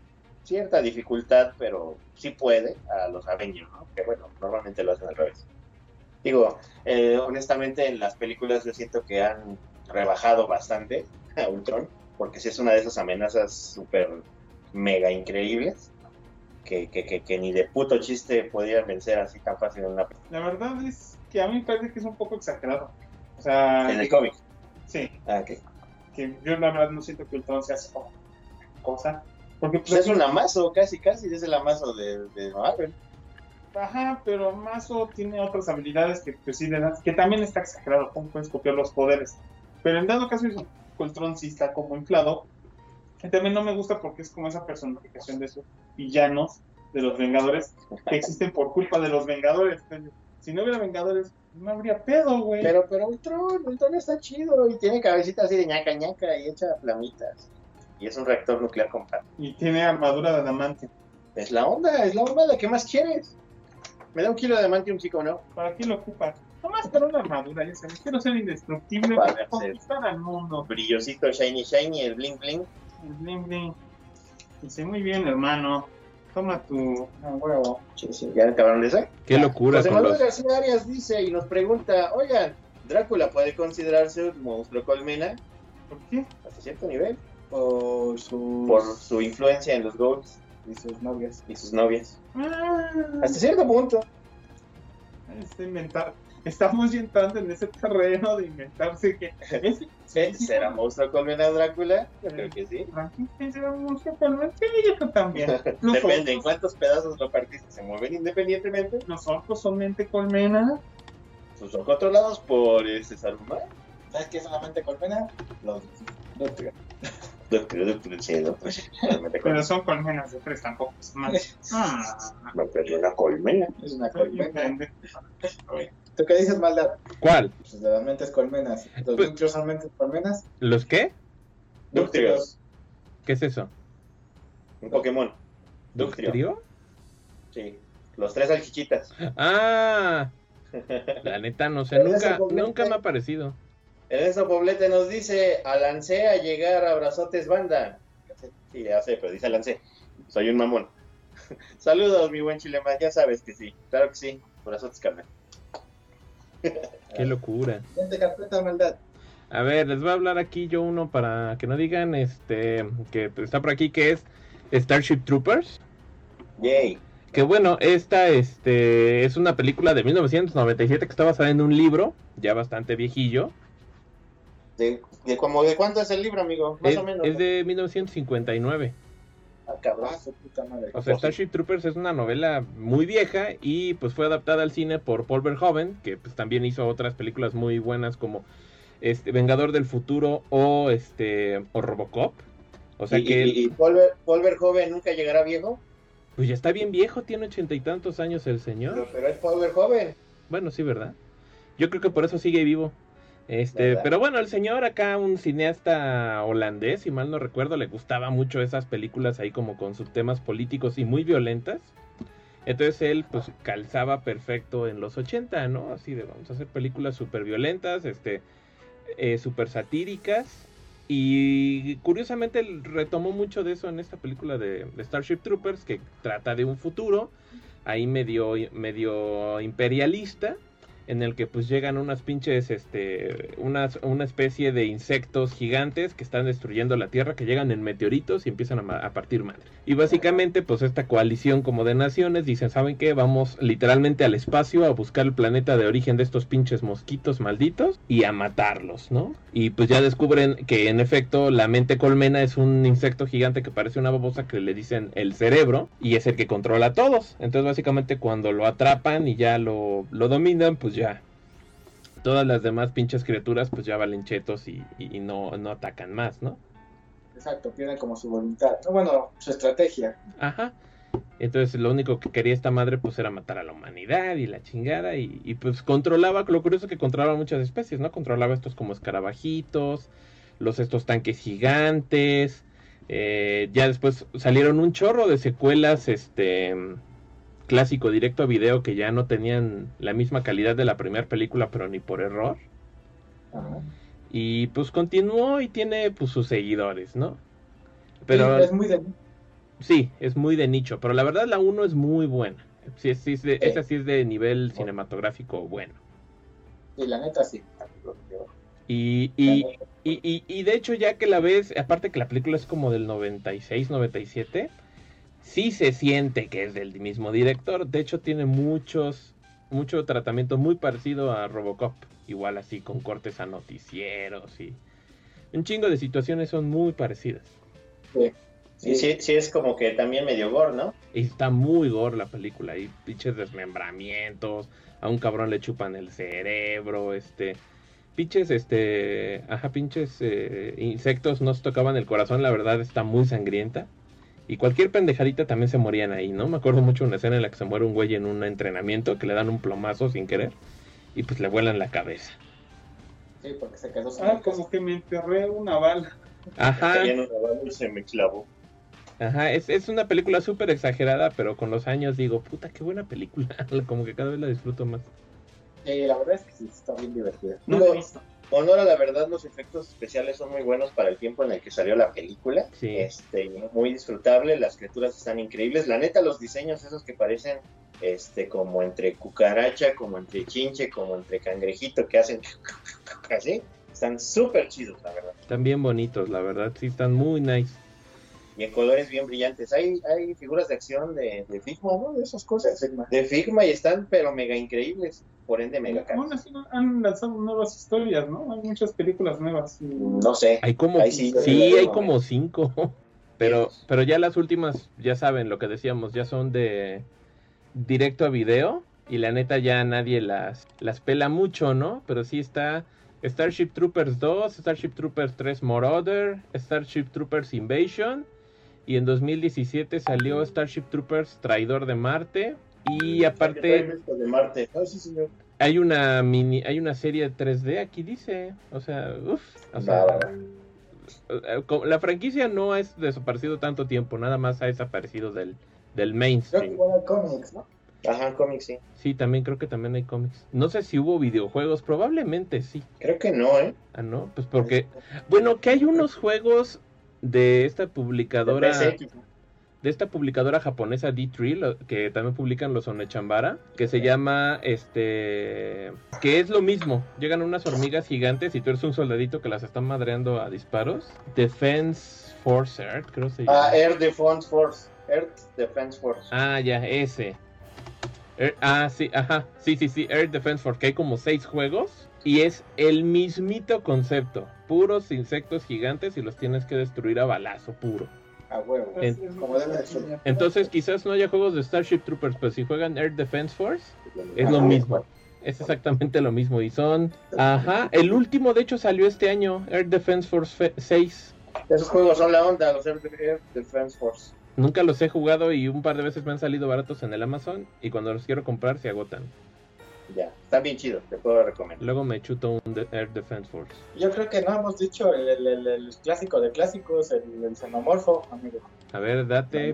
cierta dificultad, pero sí puede a los Avengers, ¿no? Que bueno, normalmente lo hacen al revés. Digo, eh, honestamente en las películas yo siento que han rebajado bastante a Ultron, porque sí es una de esas amenazas súper mega increíbles que, que, que, que ni de puto chiste podían vencer así tan fácil en, una, La verdad es que a mí me parece que es un poco exagerado. O sea, en el cómic. sí, Ah, ok. que yo la verdad no siento que Ultron sea así como cosa. Porque pues, Pues es un amazo, casi, casi, es el amazo de, de Marvel. Ajá, pero Mazo tiene otras habilidades que, pues, sí le que también está exagerado, cómo puedes copiar los poderes. Pero en dado caso, eso, Coltron sí está como inflado. También no me gusta porque es como esa personificación de esos villanos de los Vengadores que existen por culpa de los Vengadores. Si no hubiera Vengadores, no habría pedo, güey. Pero, pero Ultron, Ultron está chido y tiene cabecita así de ñaca ñaca y echa flamitas. Y es un reactor nuclear compacto. Y tiene armadura de adamante. Es la onda, es la onda, ¿de qué más quieres? Me da un kilo de adamantium, chico, o no? ¿Para qué lo ocupa? Nomás para una armadura, ya sabes. Quiero ser indestructible Para para conquistar al mundo. Brillosito, shiny, shiny, el bling bling. El bling bling. Dice, muy bien, hermano. Toma tu huevo. Sí, sí, ya acabaron de ese. Qué locura José Manuel los... García Arias dice y nos pregunta, oigan, ¿Drácula puede considerarse un monstruo colmena ¿Por qué? hasta cierto nivel? Por sus, Por su influencia en los Ghosts y sus novias. y sus novias. Ah, Hasta cierto punto. este inventar. Estamos entrando en ese terreno de inventarse que. Es, ¿Eh? ¿Será monstruo colmena Drácula? Yo creo que sí. Frankenstein será monstruo colmena. Sí, yo creo también. Los Depende en cuántos pedazos lo partiste. ¿Se mueven independientemente? Los orcos son mente colmena. Sus son controlados por ese Saruman. ¿Sabes qué es solamente colmena? Los Dúctiga. Doctor, sí, doctor, sí. Realmente Pero son colmenas de tres tampoco. es más. Ah, No, pero una colmena. Es una colmena. ¿Tú qué dices, maldad? ¿Cuál? Pues las mentes colmenas. ¿Los Pues- Dúctios son mentes colmenas? ¿Los qué? Ductrios. ¿Qué es eso? Un Pokémon. Ductrio. ¿Ductrio? Sí. Los tres salchichitas. Ah, la neta no sé, nunca, nunca me ha parecido. Ernesto Poblete nos dice, alancé a llegar a abrazotes banda. Sí, ya sé, pero dice alancé. Soy un mamón. Saludos, mi buen chileman, ya sabes que sí. Claro que sí. Abrazotes, carnal. Qué locura. Carpeta, maldad. A ver, les voy a hablar aquí yo uno para que no digan este que está por aquí que es Starship Troopers. Yay. Que bueno, esta este es una película de 1997 que está basada en un libro ya bastante viejillo. ¿De, de, como, ¿De cuánto es el libro, amigo? Más Es, o menos. es de 1959. Ah, cabrón. Puta madre. O sea, Starship Troopers es una novela muy vieja y pues fue adaptada al cine por Paul Verhoeven, que pues también hizo otras películas muy buenas como este Vengador del Futuro o este o Robocop. O sea y, que y, y Paul, Ver- Paul Verhoeven nunca llegará viejo. pues ya está bien viejo, tiene ochenta y tantos años el señor. Pero, pero es Paul Verhoeven. Bueno, sí, ¿verdad? Yo creo que por eso sigue vivo. Este, pero bueno, el señor acá, un cineasta holandés, si mal no recuerdo, le gustaba mucho esas películas ahí como con subtemas políticos y muy violentas. Entonces él pues calzaba perfecto en los 80, ¿no? Así de vamos a hacer películas súper violentas, este, eh, súper satíricas. Y curiosamente él retomó mucho de eso en esta película de, de Starship Troopers, que trata de un futuro ahí medio, medio imperialista, en el que pues llegan unas pinches, este, unas, una especie de insectos gigantes que están destruyendo la Tierra, que llegan en meteoritos y empiezan a, partir madre. Y básicamente pues esta coalición como de naciones dicen, ¿saben qué? Vamos literalmente al espacio a buscar el planeta de origen de estos pinches mosquitos malditos y a matarlos, ¿no? Y pues ya descubren que en efecto la mente colmena es un insecto gigante que parece una babosa que le dicen el cerebro y es el que controla a todos. Entonces básicamente cuando lo atrapan y ya lo, lo dominan, pues ya todas las demás pinches criaturas pues ya valen chetos y, y- y no, no atacan más, ¿no? Exacto, pierden como su voluntad. No, bueno, su estrategia. Ajá. Entonces lo único que quería esta madre pues era matar a la humanidad y la chingada y, y, pues controlaba, lo curioso es que controlaba muchas especies, ¿no? Controlaba estos como escarabajitos, los estos tanques gigantes, eh, ya después salieron un chorro de secuelas, este clásico directo a video que ya no tenían la misma calidad de la primera película pero ni por error. Ajá. Y pues continuó y tiene pues sus seguidores, ¿no? Pero... Sí, es muy de... Sí, es muy de nicho, pero la verdad la 1 es muy buena. Sí, sí es de- esa sí es de nivel cinematográfico bueno. Sí, la neta sí. Y, y, y, y, y de hecho ya que la ves, aparte que la película es como del 96, 97, sí se siente que es del mismo director. De hecho tiene muchos, mucho tratamiento muy parecido a Robocop. Igual así con cortes a noticieros y un chingo de situaciones son muy parecidas. Sí, sí, sí es como que también medio gore, ¿no? Y está muy gore la película. Hay pinches desmembramientos. A un cabrón le chupan el cerebro. Este. Pinches, este. Ajá, pinches eh, insectos no se tocaban el corazón. La verdad está muy sangrienta. Y cualquier pendejadita también se morían ahí, ¿no? Me acuerdo mucho de una escena en la que se muere un güey en un entrenamiento. Que le dan un plomazo sin querer. Y pues le vuelan la cabeza. Sí, porque se quedó sin Ah, el como que me enterré una bala. Ajá. Caía en una bala y se me clavó. Ajá, es, es una película súper exagerada, pero con los años digo, puta, qué buena película. Como que cada vez la disfruto más. Sí, la verdad es que sí, está bien divertida. No lo he visto. Honor a la verdad, los efectos especiales son muy buenos para el tiempo en el que salió la película. Sí. Este, muy disfrutable, las criaturas están increíbles. La neta, los diseños esos que parecen este, como entre cucaracha, como entre chinche, como entre cangrejito, que hacen así, están súper chidos, la verdad. Están bien bonitos, la verdad, sí, están muy nice. Y en colores bien brillantes. Hay, hay figuras de acción de, de Figma, ¿no? De esas cosas. Figma. De Figma y están, pero mega increíbles. Por ende, mega caros. Aún así no- han lanzado nuevas historias, ¿no? Hay muchas películas nuevas. y- No sé. Hay como, Ahí sí, sí, hay no, como cinco. Pero, pero ya las últimas, ya saben lo que decíamos, ya son de directo a video. Y la neta ya nadie las, las pela mucho, ¿no? Pero sí está Starship Troopers 2, Starship Troopers 3 Marauder, Starship Troopers Invasion. Y en 2017 salió Starship Troopers Traidor de Marte. Y aparte de Marte. Ah, sí, señor. hay una mini, hay una serie 3D aquí dice, o sea, uff, o sea, eh, la franquicia no ha desaparecido tanto tiempo, nada más ha desaparecido del, del Creo que mainstream. igual hay cómics, ¿no? Ajá, cómics, sí. Sí, también creo que también hay cómics. No sé si hubo videojuegos, probablemente sí. Creo que no, ¿eh? Ah, no, pues porque, bueno, que hay unos juegos de esta publicadora, De PSX, ¿no? De esta publicadora japonesa D3, lo- que también publican los Onechambara, que se llama, este, que es lo mismo. Llegan unas hormigas gigantes y tú eres un soldadito que las están madreando a disparos. Defense Force Earth, creo que se llama. Ah, Air Defense Force. Earth Defense Force. Ah, ya, ese. Air- ah, sí, ajá. Sí, sí, sí, Air Defense Force, que hay como seis juegos. Y es el mismito concepto. Puros insectos gigantes y los tienes que destruir a balazo puro. A huevo. En- Es- es- como debe de ser. Entonces quizás no haya juegos de Starship Troopers, pero si juegan Air Defense Force, es lo mismo. Es exactamente lo mismo. Y son... Ajá. El último, de hecho, salió este año. Air Defense Force fe- 6. Esos juegos son la onda, los Air Defense Force. Nunca los he jugado y un par de veces me han salido baratos en el Amazon. Y cuando los quiero comprar se agotan. Ya, están bien chidos, te puedo recomendar. Luego me chuto un de- Air Defense Force. Yo creo que no hemos dicho el, el, el- el clásico de clásicos, el, el xenomorfo, amigo. A ver, date.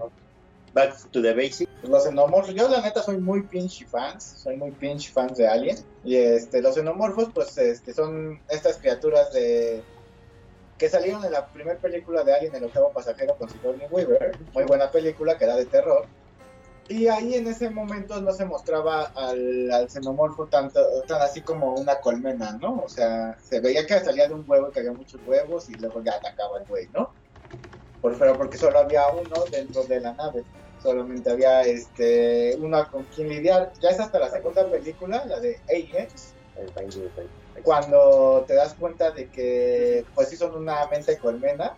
Back to the basic. Los xenomorfos, yo la neta soy muy pinche fans, soy muy pinche fans de Alien. Y este, los xenomorfos, pues este, son estas criaturas de que salieron en la primera película de Alien, el octavo pasajero con Sigourney Weaver. Muy buena película, que era de terror. Y ahí en ese momento no se mostraba al, al xenomorfo tanto, tan así como una colmena, ¿no? O sea, se veía que salía de un huevo, que había muchos huevos y luego ya atacaba el güey, ¿no? Por, pero porque solo había uno dentro de la nave. Solamente había este uno con quien lidiar. Ya es hasta la segunda película, la de Aliens, cuando te das cuenta de que pues sí son una mente colmena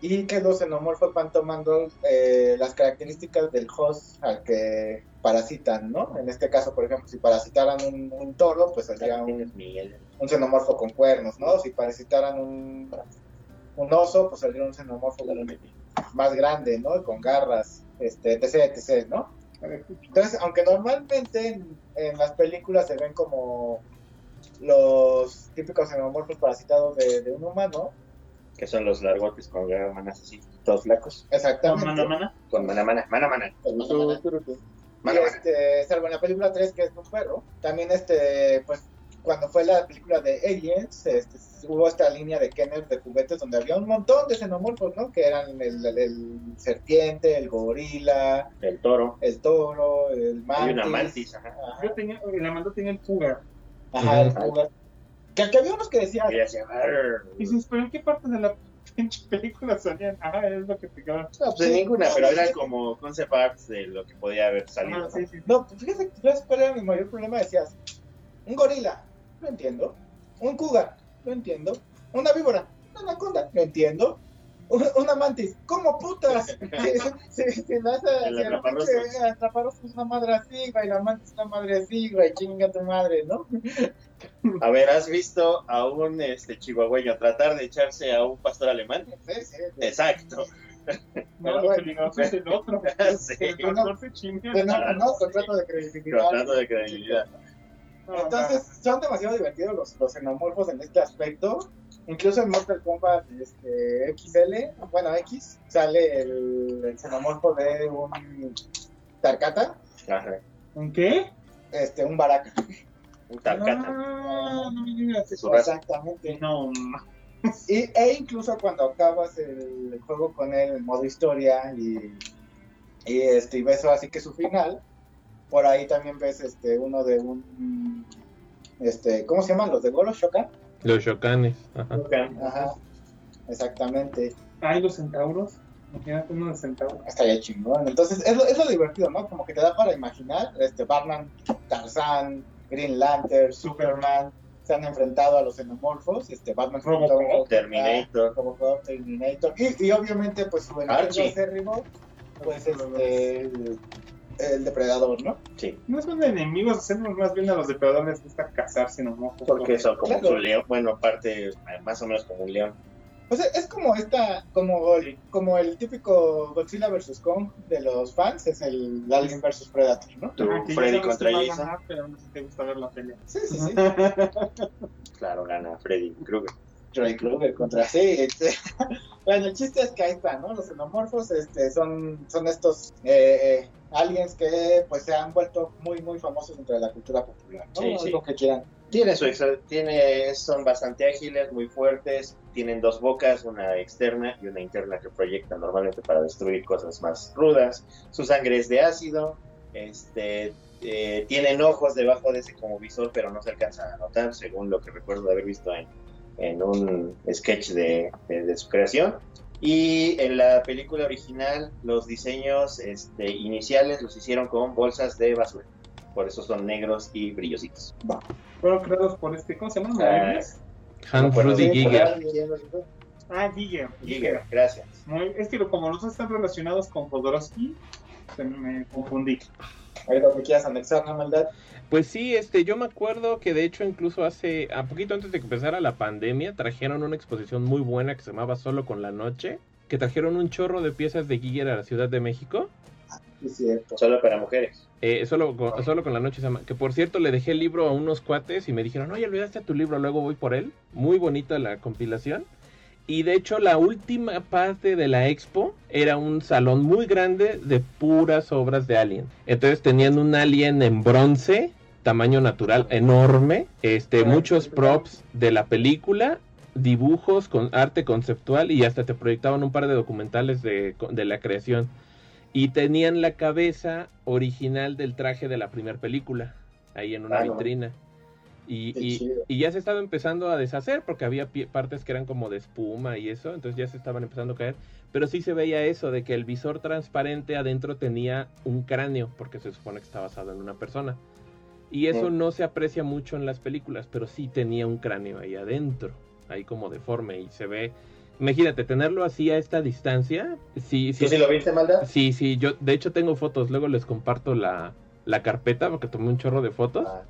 y que los xenomorfos van tomando eh, las características del host al que parasitan, ¿no? En este caso, por ejemplo, si parasitaran un, un toro, pues saldría un, un xenomorfo con cuernos, ¿no? Si parasitaran un, un oso, pues saldría un xenomorfo más grande, ¿no? Con garras, este, etc, etc, ¿no? Entonces, aunque normalmente en, en las películas se ven como los típicos xenomorfos parasitados de, de un humano, Que son los largotes con manas así, todos flacos. exactamente. Mana, mana. Con mana, mana, mana, mana. Y Mana, mana. este, salvo en la película 3 que es un perro, también este, pues cuando fue la película de Aliens, este, hubo esta línea de Kenner de juguetes donde había un montón de xenomorfos, ¿no? Que eran el, el- el serpiente, el gorila, El toro. el toro, el mantis. Hay una mantis, ajá. Ajá, Yo tenía, la mando tenía el Cougar. ajá, el cougar. Que, que había unos que decían, Y dices, pero ¿en qué parte de la pinche película salían? Ah, es lo que te quedaba. No, pues ninguna, pero eran como concept arts de lo que podía haber salido. Ah, sí, sí. no, fíjate, ¿sabes cuál era mi mayor problema? Decías, un gorila, lo entiendo, un cougar, lo entiendo, una víbora, una anaconda, lo entiendo, Un- Una mantis, ¿cómo putas? Si, si, si la hace- El si el atraparroscos. pinche atraparroscos es una madre así, güey, la mantis es una madre así, güey, chinga tu madre, ¿no? A ver, ¿has visto a un este, chihuahueño tratar de echarse a un pastor alemán? Sí, sí, sí. Exacto. No, es el otro. Sí. El doctor se chinga. No, no, contrato de credibilidad. Tratando de credibilidad. No, Entonces, son demasiado divertidos los, los xenomorfos en este aspecto. Incluso en Mortal Kombat este, XL, bueno, X, sale el, el xenomorfo de un Tarkata, Ajá. ¿Un qué? este, un Baraka. Un tarcata. Ah, no me digas eso. Exactamente. No, Y, e incluso cuando acabas el, el juego con él en modo historia y, y, este, y ves así que su final, por ahí también ves este uno de un, este, ¿cómo se llaman? Los de Goro Shokan. Los Shokanes. Ajá. Ajá, exactamente. Ay, los centauros. Imagínate uno de centauros. Estaría chingón. Entonces, es lo, es lo divertido, ¿no? Como que te da para imaginar, este, Batman, Tarzan, Green Lantern, Superman, se han enfrentado a los xenomorfos, este, Batman Robocop, Terminator. Robocop, Terminator, y, y obviamente, pues, su enemigo acérrimo, pues, este, el, depredador, ¿no? Sí. No son enemigos, hacemos más bien a los depredadores gusta cazarse, no Porque son como Claro. un león. Bueno, parte eh, más o menos como un león. Pues es como esta, como, el- como el típico Godzilla vs. Kong de los fans, es el Alien vs. Predator, ¿no? Tu Ah, Freddy contra Jason. ganar, Pero no sé si te gusta ver la pelea. Sí, sí, sí. Claro, gana Freddy Krueger. Freddy Krueger contra sí. este, bueno, el chiste es que ahí está, ¿no? Los xenomorfos este, son, son estos eh, eh, aliens que pues se han vuelto muy, muy famosos dentro de la cultura popular, ¿no? Sí, Es sí. Lo que quieran. Tiene su tiene, son bastante ágiles, muy fuertes, tienen dos bocas, una externa y una interna que proyectan normalmente para destruir cosas más rudas. Su sangre es de ácido, este, eh, tienen ojos debajo de ese como visor, pero no se alcanza a notar, según lo que recuerdo de haber visto en, en un sketch de, de- de su creación. Y en la película original, los diseños este, iniciales los hicieron con bolsas de basura. Por eso son negros y brillositos. Fueron creados por este, ¿cómo se llama? Ah. Hans Bueno, Rudy Giger. Ah, Giger. Giger, gracias. Muy- es que como los dos están relacionados con Jodorowsky, se me confundí. Ahí lo que quieras anexar, ¿no, maldad? Pues sí, este, yo me acuerdo que de hecho incluso hace, a poquito antes de que empezara la pandemia, trajeron una exposición muy buena que se llamaba Solo con la Noche, que trajeron un chorro de piezas de Giger a la Ciudad de México. Sí, es cierto. Solo para mujeres. Eh, solo, con, solo con la noche se llama. Que por cierto le dejé el libro a unos cuates y me dijeron, oye, olvidaste tu libro, luego voy por él. Muy bonita la compilación. Y de hecho la última parte de la expo era un salón muy grande de puras obras de Alien. Entonces tenían un Alien en bronce, tamaño natural enorme, este, muchos props de la película, dibujos con arte conceptual y hasta te proyectaban un par de documentales de, de la creación y tenían la cabeza original del traje de la primera película ahí en una Ah, vitrina. Y, y- y ya se estaba empezando a deshacer porque había partes que eran como de espuma y eso, entonces ya se estaban empezando a caer. Pero sí se veía eso, de que el visor transparente adentro tenía un cráneo, porque se supone que está basado en una persona. Y eso Mm. no se aprecia mucho en las películas, pero sí tenía un cráneo ahí adentro, ahí como deforme y se ve... Imagínate, tenerlo así a esta distancia, sí, sí, ¿Tú sí lo viste, maldad? Sí, sí, yo de hecho tengo fotos, luego les comparto la, la carpeta porque tomé un chorro de fotos Ah,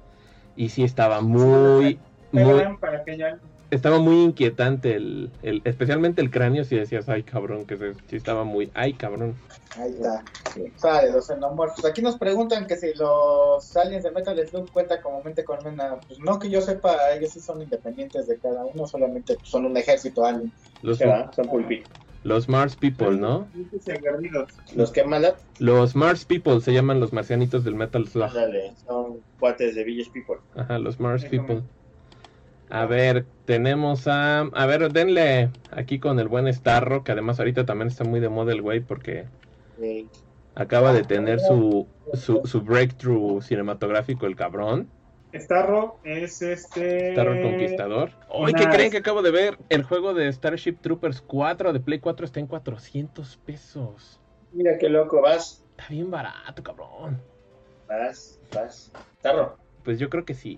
y sí estaba muy, muy, Telegram para que ya estaba muy inquietante el, el, especialmente el cráneo, si decías, ay cabrón, que se, sí estaba muy, ay cabrón. Ahí está. Sale, los xenomorfos. Aquí nos preguntan que si los aliens de Metal Slug cuentan como mente colmena. Pues no que yo sepa, ellos sí son independientes de cada uno, solamente son un ejército alien. Los, ¿qué va? Son pulpitos. los Mars People, ¿no? ¿Los que maldad? Los Mars People se llaman los marcianitos del Metal Slug. Ándale, son cuates de Village People. Ajá, los Mars People. A ver, tenemos a... A ver, denle aquí con el buen Starro, que además ahorita también está muy de moda el güey porque acaba de tener su, su, su breakthrough cinematográfico el cabrón. Starro es este. Starro el Conquistador. Hoy, ¿qué Nice. creen que acabo de ver? El juego de Starship Troopers 4 de Play 4 está en 400 pesos. mira qué loco, vas, Está bien barato, cabrón. vas, vas. Tarro. Pues yo creo que sí.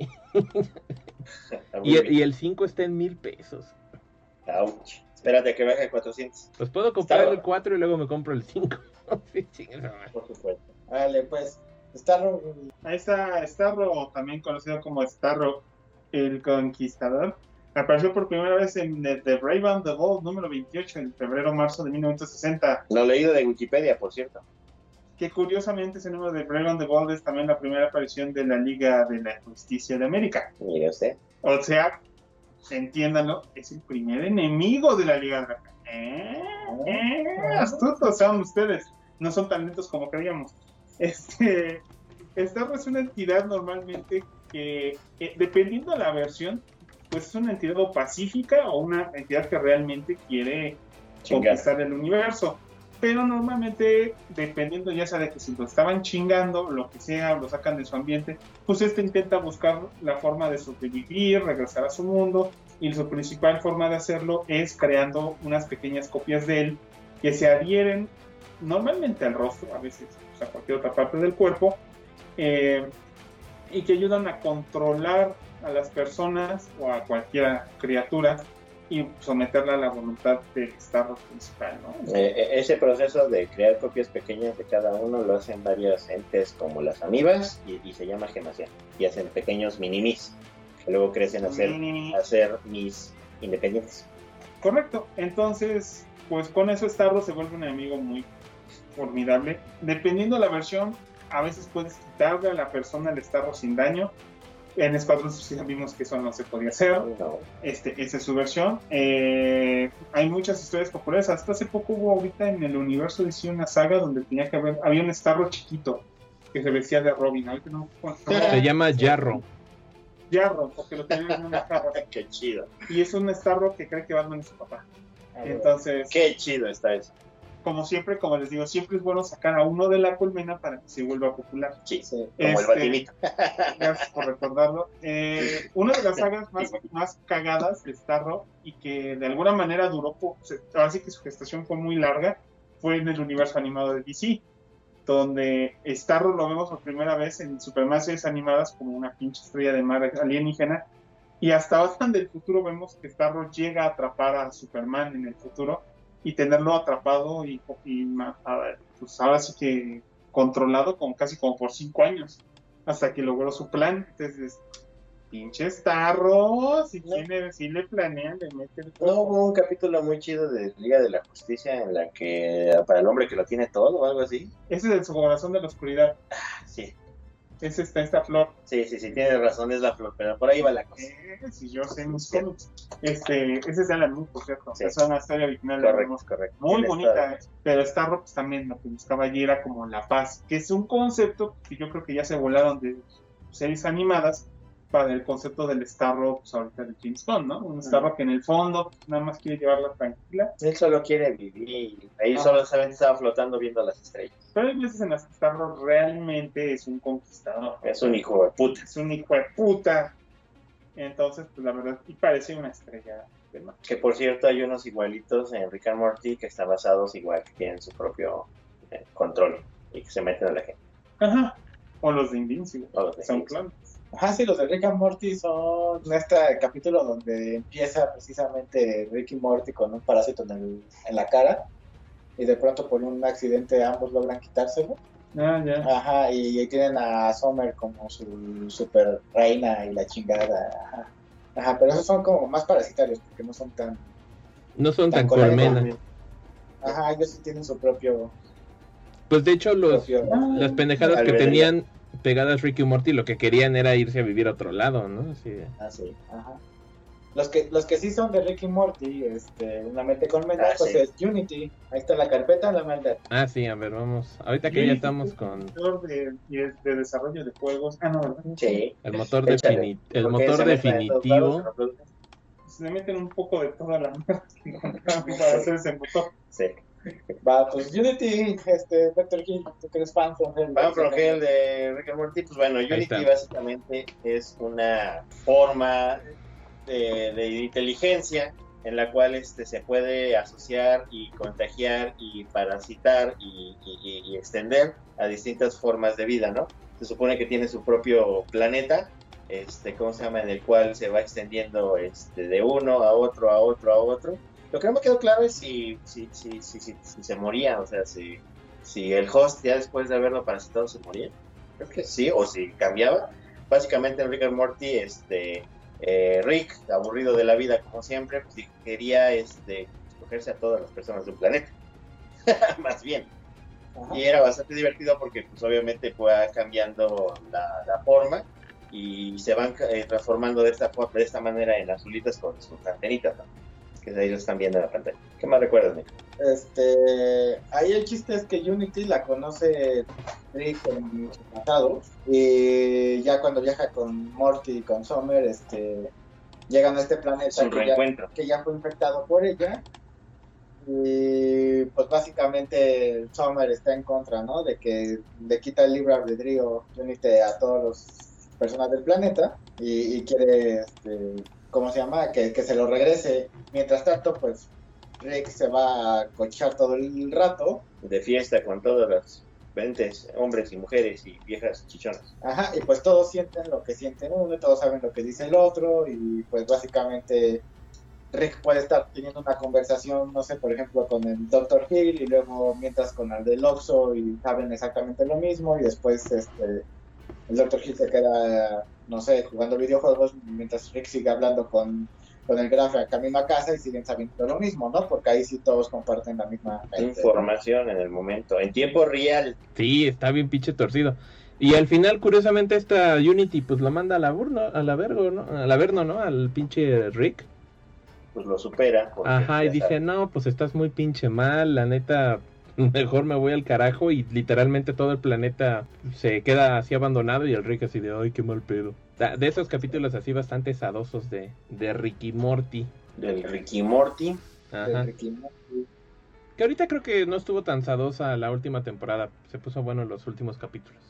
Y el, bien. y el 5 está en mil pesos. Ouch. Espérate a que baje a 400. Pues puedo comprar Está- el 4 y luego me compro el 5. Sí, chinga su madre. Por supuesto. Vale, pues. Starro. Ahí está Starro, también conocido como Starro el Conquistador. Apareció por primera vez en The, The Brave and the Bold número 28 en febrero-marzo de 1960. Lo leído de Wikipedia, por cierto. Que curiosamente ese número de Brave and the es también la primera aparición de la Liga de la Justicia de América. Mire usted. O sea, entiéndanlo, es el primer enemigo de la Liga de la ¿Eh? ¿Eh? Astutos son ustedes. No son tan lentos como creíamos. Este, Starro es una entidad normalmente que, dependiendo de la versión, pues es una entidad o pacífica o una entidad que realmente quiere Chingar. conquistar el universo. Pero normalmente, dependiendo ya sea de que si lo estaban chingando, lo que sea, lo sacan de su ambiente, pues este intenta buscar la forma de sobrevivir, regresar a su mundo, y su principal forma de hacerlo es creando unas pequeñas copias de él que se adhieren normalmente al rostro, a veces pues, a cualquier otra parte del cuerpo, eh, y que ayudan a controlar a las personas o a cualquier criatura y someterla a la voluntad del Starro principal, ¿no? Eh, eh, ese proceso de crear copias pequeñas de cada uno lo hacen varios entes como las amibas y, y se llama gemación. Y hacen pequeños minimis que luego crecen a ser, a ser mis independientes. Correcto. Entonces, pues con eso Starro se vuelve un enemigo muy formidable. Dependiendo de la versión, a veces puedes quitarle a la persona el Starro sin daño. En Escuadrón Suicida vimos que eso no se podía hacer. No. Este, esa es su versión. Eh, hay muchas historias populares. Hasta hace poco hubo ahorita en el universo de una saga donde tenía que haber, había un Starro chiquito que se vestía de Robin. Ahorita no, Se llama Jarro. Jarro, porque lo tenían en una jarra. Qué chido. Y es un Starro que cree que Batman es su papá. Entonces, Qué chido está eso. Como siempre, como les digo, siempre es bueno sacar a uno de la colmena para que se vuelva popular. Sí, Sí. como el Este, batimito. Gracias por recordarlo. Eh, una de las sagas más, más cagadas de Starro y que de alguna manera duró, ahora sí que su gestación fue muy larga, fue en el universo animado de DC, donde Starro lo vemos por primera vez en Superman series animadas como una pinche estrella de mar alienígena. Y hasta Batman del futuro vemos que Starro llega a atrapar a Superman en el futuro y tenerlo atrapado y, y pues ahora sí que controlado como casi como por cinco años hasta que logró su plan. Entonces, pinche Starro, si, tiene, si le planean, le meten No hubo un capítulo muy chido de Liga de la Justicia en la que para el hombre que lo tiene todo o algo así. Ese es el su corazón de la oscuridad. Sí, Ese está esta flor. sí, sí, sí, tienes razón, es la flor, pero por ahí va la cosa. Eh, si yo sé mis cómics. Este, ese es de Alan Moore, por cierto. Sí. Es una historia original de Correcto, Moore. correcto. Muy bonita, eh. pero Starro pues, también lo que buscaba allí era como la paz, que es un concepto que yo creo que ya se volaron de series animadas para el concepto del Starro, pues ahorita de James Bond, ¿no? Un Starro que en el fondo nada más quiere llevarla tranquila, Él solo quiere vivir. Ahí Ah. solamente estaba flotando viendo las estrellas. pero hay veces en las que Starro realmente es un conquistador, Es un hijo de puta. es un hijo de puta, entonces pues la verdad, y parece una estrella de mar. Que por cierto hay unos igualitos en Rick and Morty que están basados igual, que tienen su propio eh, control y que se meten a la gente. Ajá, o los de Invincible, O los de son clones. Ajá, sí, los de Rick and Morty son este capítulo donde empieza precisamente Rick y Morty con un parásito en, el- en la cara y de pronto por un accidente ambos logran quitárselo. Ah, ya. Ajá, y ahí tienen a Summer como su super reina y la chingada. Ajá. Ajá, pero esos son como más parasitarios porque no son tan... No son tan Tan colérico. colmena. Ajá, ellos sí tienen su propio... Pues de hecho, los, propio- las pendejadas que tenían pegadas Ricky y Morty lo que querían era irse a vivir a otro lado, ¿no? Así de- Ah, sí. Ajá. Los que, los que sí son de Rick y Morty, este, una mente con maldad, Ah, pues sí. es Unity. Ahí está la carpeta, la maldad. Ah, sí, a ver, vamos. Ahorita que ya estamos con Director de, de, de desarrollo de juegos. Ah, no, ¿verdad? Sí. el motor, defini- el motor definitivo. se le meten un poco de toda la mierda que encontraron para hacer ese motor. Sí. Va, pues Unity, este, Dr. King, tú que eres fan from hell. Van from Hell de Rick and Morty, pues bueno, Unity básicamente es una forma de, de inteligencia en la cual este, se puede asociar y contagiar y parasitar y- y extender a distintas formas de vida, ¿no? Se supone que tiene su propio planeta, este, ¿cómo se llama? En el cual se va extendiendo este, de uno a otro, a otro, a otro, Lo que no me quedó claro es si, si, si, si, si, si se moría, o sea, si, si el host ya después de haberlo parasitado se moría. Creo que sí, o si cambiaba. Básicamente en Rick and Morty, este, eh, Rick, aburrido de la vida como siempre, pues, quería este, escogerse a todas las personas de un planeta. Más bien. Ajá. Y era bastante divertido porque pues obviamente fue cambiando la, la forma y se van eh, transformando de esta, de esta manera en azulitas con sus antenitas, ¿no? Que ahí lo están viendo en la pantalla. ¿Qué más recuerdas, Nick? Este, ahí el chiste es que Unity la conoce Rick en su pasado y ya cuando viaja con Morty y con Summer, este, llegan a este planeta que ya, que ya fue infectado por ella y pues básicamente Summer está en contra, ¿no? De que le quita el libre albedrío Unity a todas las personas del planeta y, y quiere, este, ¿cómo se llama? Que, que se lo regrese. Mientras tanto, pues Rick se va a cochar todo el rato. De fiesta con todos los 20 hombres y mujeres y viejas chichonas. Ajá, y pues todos sienten lo que sienten uno, y todos saben lo que dice el otro, y pues básicamente Rick puede estar teniendo una conversación, no sé, por ejemplo, con el Dr. Hill, y luego mientras con el del Oxo, y saben exactamente lo mismo, y después este el Dr. Hill se queda, no sé, jugando videojuegos, mientras Rick sigue hablando con, con el Graf camino a casa, y siguen sabiendo lo mismo, ¿no? Porque ahí sí todos comparten la misma. Información en el momento, en tiempo real. Sí, está bien pinche torcido. Y al final, curiosamente, esta Unity pues lo manda a la burno, a la vergo, ¿no? A la verno, ¿no? Al pinche Rick. Pues lo supera. Ajá, y dice, sabe. no, pues estás muy pinche mal, la neta, mejor me voy al carajo y literalmente todo el planeta se queda así abandonado y el Rick así de, ay, qué mal pedo. De esos capítulos así bastante sadosos de, de Ricky Morty. Del Ricky Morty. de Ajá. Ricky Morty. Que ahorita creo que no estuvo tan sadosa la última temporada, se puso bueno los últimos capítulos.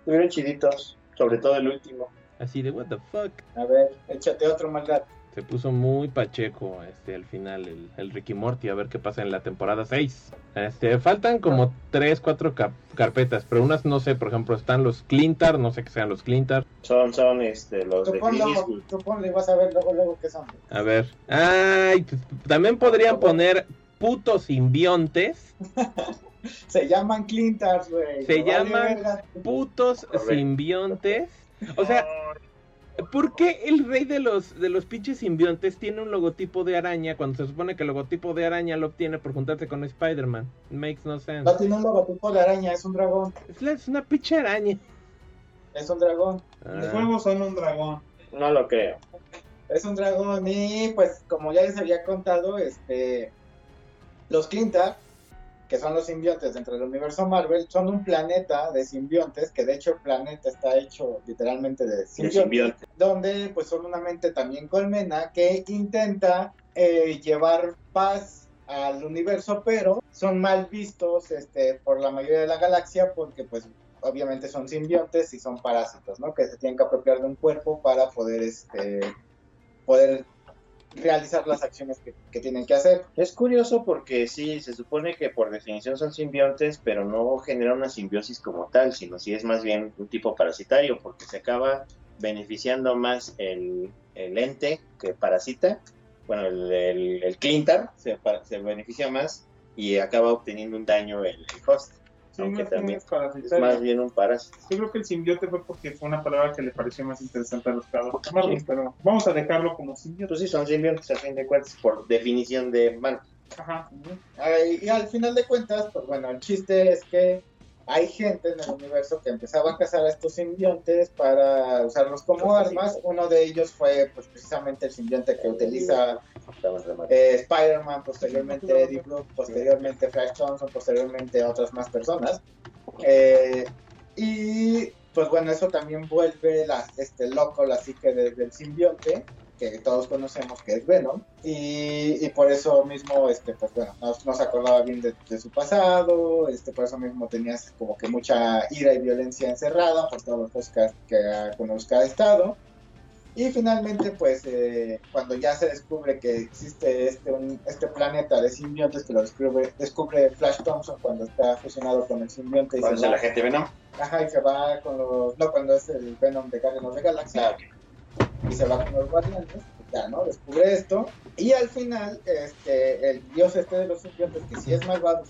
Estuvieron chiditos, sobre todo el último. Así de, what the fuck. A ver, échate otro maldad. Se puso muy pacheco este al final el, el Ricky Morty a ver qué pasa en la temporada 6. Este, faltan como 3, 4 carpetas, pero unas no sé, por ejemplo, están los Clintar, no sé qué sean los Clintar. Son, son este, los Tú de ponlo, tú ponlo y vas a ver luego, luego qué son. A ver. Ay, pues, también podrían poner putos simbiontes, Se llaman Clintars, güey. Se vale llaman putos simbiontes. O sea, ¿por qué el rey de los de los pinches simbiontes tiene un logotipo de araña cuando se supone que el logotipo de araña lo obtiene por juntarse con Spider-Man? Makes no sense. No tiene un logotipo de araña, es un dragón. Es, la- es una pinche araña. Es un dragón. Los Ah. juegos son un dragón. No lo creo. Es un dragón. Y pues, como ya les había contado, este. Los Clintar, que son los simbiontes dentro del universo Marvel, son un planeta de simbiontes, que de hecho el planeta está hecho literalmente de simbiontes. simbionte. donde pues son una mente también colmena que intenta eh, llevar paz al universo, pero son mal vistos este, por la mayoría de la galaxia porque pues obviamente son simbiontes y son parásitos, ¿no? Que se tienen que apropiar de un cuerpo para poder, este, poder realizar las acciones que, tienen que hacer. Es curioso porque sí, se supone que por definición son simbiontes, pero no genera una simbiosis como tal, sino si es más bien un tipo parasitario, porque se acaba beneficiando más el, ente que parasita, bueno, el, el, el Clintar se, se beneficia más y acaba obteniendo un daño el host, Sí, aunque también es más bien un parásito. Yo creo que el simbiote fue porque fue una palabra que le pareció más interesante a los Marvel, pero vamos a dejarlo como simbiote. Pues sí, son simbiontes a fin de cuentas, por definición de man. Ajá. Ay, Y al final de cuentas, pues bueno, el chiste es que hay gente en el universo que empezaba a cazar a estos simbiontes para usarlos como armas. Uno de ellos fue pues precisamente el simbionte que utiliza eh, Spider-Man, posteriormente Eddie Brook, posteriormente Flash Thompson, posteriormente otras más personas. Eh, y pues bueno, eso también vuelve la, este loco la psique de- del simbionte, que todos conocemos que es Venom, y, y por eso mismo, este, pues bueno, no, no se acordaba bien de, de su pasado, este, por eso mismo tenías como que mucha ira y violencia encerrada por todos los cosas que, que- con los que ha estado. Y finalmente, pues, eh, cuando ya se descubre que existe este, un- este planeta de simbiontes, que lo descubre, descubre Flash Thompson cuando está fusionado con el simbionte y ¿Cuál se es va, la gente Venom? ajá, y se va con los, no, cuando es el Venom de Guardians of the Galaxy, Ah. Y se va con los guardianes, ya, ¿no? Descubre esto, Y al final, este, el dios este de los simbiontes, que sí es malvado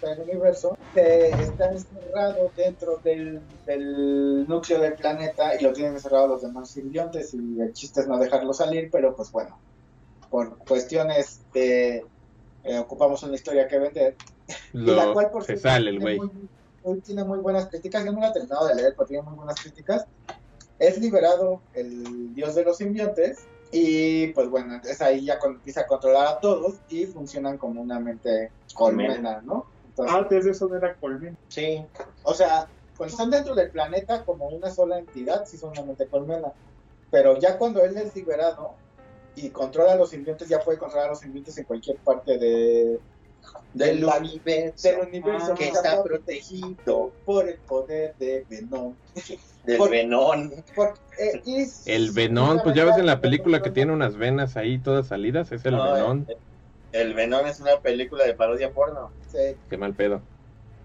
del universo, eh, está encerrado dentro del, del núcleo del planeta y lo tienen encerrado los demás simbiontes y el chiste es no dejarlo salir, pero pues bueno, por cuestiones de eh, ocupamos una historia que vender, y la Lo, cual por se sale el tiene güey. tiene muy buenas críticas, yo no la he terminado de leer, pero tiene muy buenas críticas. Es liberado el dios de los simbiontes y pues bueno, es ahí ya cuando empieza a controlar a todos y funcionan como una mente colmena, ¿no? Entonces, Antes de eso no era colmena. Sí, o sea, cuando están dentro del planeta como una sola entidad, sí son una mente colmena. Pero ya cuando él es liberado y controla a los simbiontes, ya puede controlar a los simbiontes en cualquier parte de, del universo del universo Ah, que está protegido por el poder de Venom. del Por- venón. Por- eh, El Venón, pues ya ves en la película que tiene unas venas ahí todas salidas, es el No, Venón. el- El venón es una película de parodia porno. Sí. Qué mal pedo.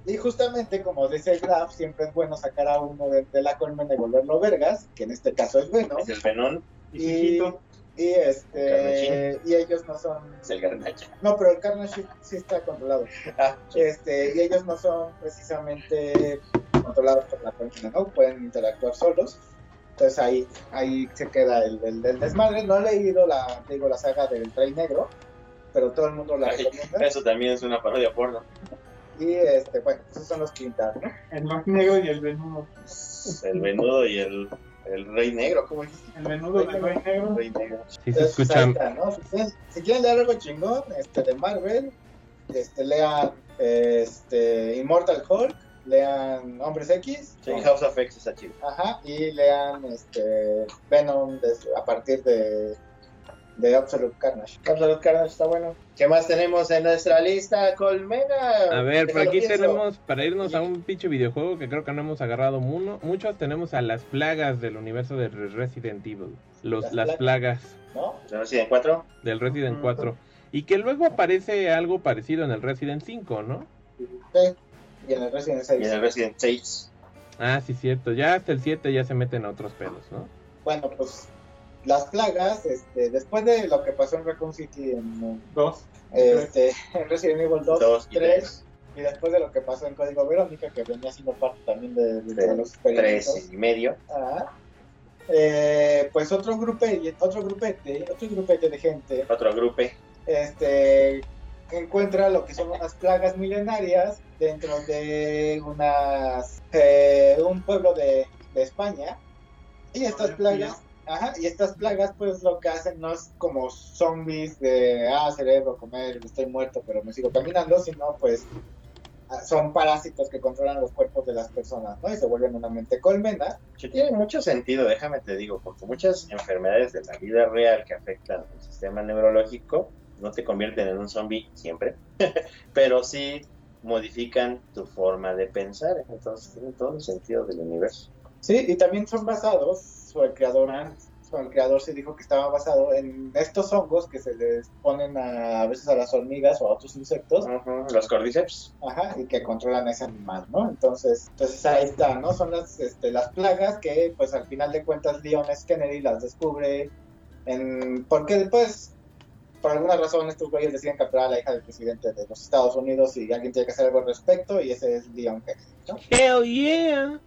Y justamente como dice el Graf, siempre es bueno sacar a uno de, de la colmena y volverlo vergas, que en este caso es Venom. Es el venón, Y Y, y este Carnage. y ellos no son es el garnacha. no, pero el Carnage sí, sí está controlado. Ah, Este, y ellos no son precisamente controlados por la colmena, ¿no? Pueden interactuar solos. Entonces ahí, ahí se queda el, el, el desmadre. No he leído la, digo, la saga del Rey Negro, pero todo el mundo la Ay, recomienda. Eso también es una parodia porno. Y este, bueno, esos son los quintas, ¿no? el más negro y el venudo. El venudo y el, el rey negro, ¿cómo dijiste? El venudo del rey negro. El rey negro. Sí se Entonces, escucha. ahí está, ¿no? Si, quieren, si quieren leer algo chingón este, de Marvel, este, lean este, Immortal Hulk, lean Hombres X, Sí, House of X está chido. ajá, y lean este, Venom a partir de, de Absolute Carnage. Absolute Carnage está bueno. ¿Qué más tenemos en nuestra lista, Colmena? A ver, por aquí pienso. tenemos, para irnos a un pinche videojuego que creo que no hemos agarrado uno, muchos, tenemos a las plagas del universo de Resident Evil. Los, Las las plagas ¿no? Resident 4. del Resident Ujú. 4. Y que luego aparece algo parecido en el Resident 5, ¿no? Sí. Y en el Resident Y en 6. el Resident 6. Ah, sí, cierto. Ya hasta el 7 ya se meten a otros pedos, ¿no? Bueno, pues las plagas, este, después de lo que pasó en Raccoon City en, Dos. este, en Resident Evil 2, 2 y 3, 3. y después de lo que pasó en Código Verónica, que venía siendo parte también de, de De los experimentos. 3 y medio. Ajá. Eh, pues otro grupete, otro grupete, otro grupete de gente, Otro grupo. este, encuentra lo que son unas plagas milenarias dentro de unas, eh, un pueblo de, de España. Y estas plagas, ajá, y estas plagas, pues lo que hacen no es como zombies de, ah, cerebro, comer, estoy muerto, pero me sigo caminando, sino pues ah, son parásitos que controlan los cuerpos de las personas, ¿no? Y se vuelven una mente colmena. Que tiene mucho sentido, déjame te digo, porque muchas enfermedades de la vida real que afectan el sistema neurológico no te convierten en un zombie siempre, pero sí modifican tu forma de pensar. Entonces tiene todo el sentido del universo. Sí, y también son basados, su creador, el creador se dijo que estaba basado en estos hongos que se les ponen a, a veces a las hormigas o a otros insectos, Los cordyceps. ajá, y que controlan ese animal, ¿no? Entonces, entonces ahí está, ¿no? Son las, este, las plagas que, pues al final de cuentas, Leon S. Kennedy las descubre en, porque después, por alguna razón, estos güeyes deciden capturar a la hija del presidente de los Estados Unidos y alguien tiene que hacer algo al respecto, y ese es Leon Kennedy, ¿no? Hell yeah.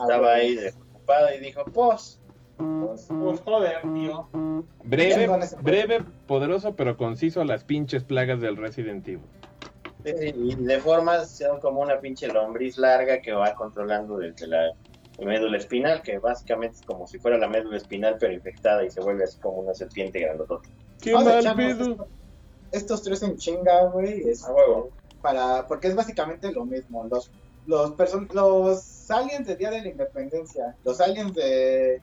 Estaba ahí desocupado y dijo, pues, Entonces, Pues joder, tío. Breve, breve, poderoso, pero conciso a las pinches plagas del Resident Evil. y de formas son como una pinche lombriz larga que va controlando desde la médula espinal, que básicamente es como si fuera la médula espinal pero infectada y se vuelve así como una serpiente grandotota. ¡Qué mal estos, estos tres en chinga, güey. es- A huevo. para porque es básicamente lo mismo los los person- los aliens de Día de la Independencia los aliens de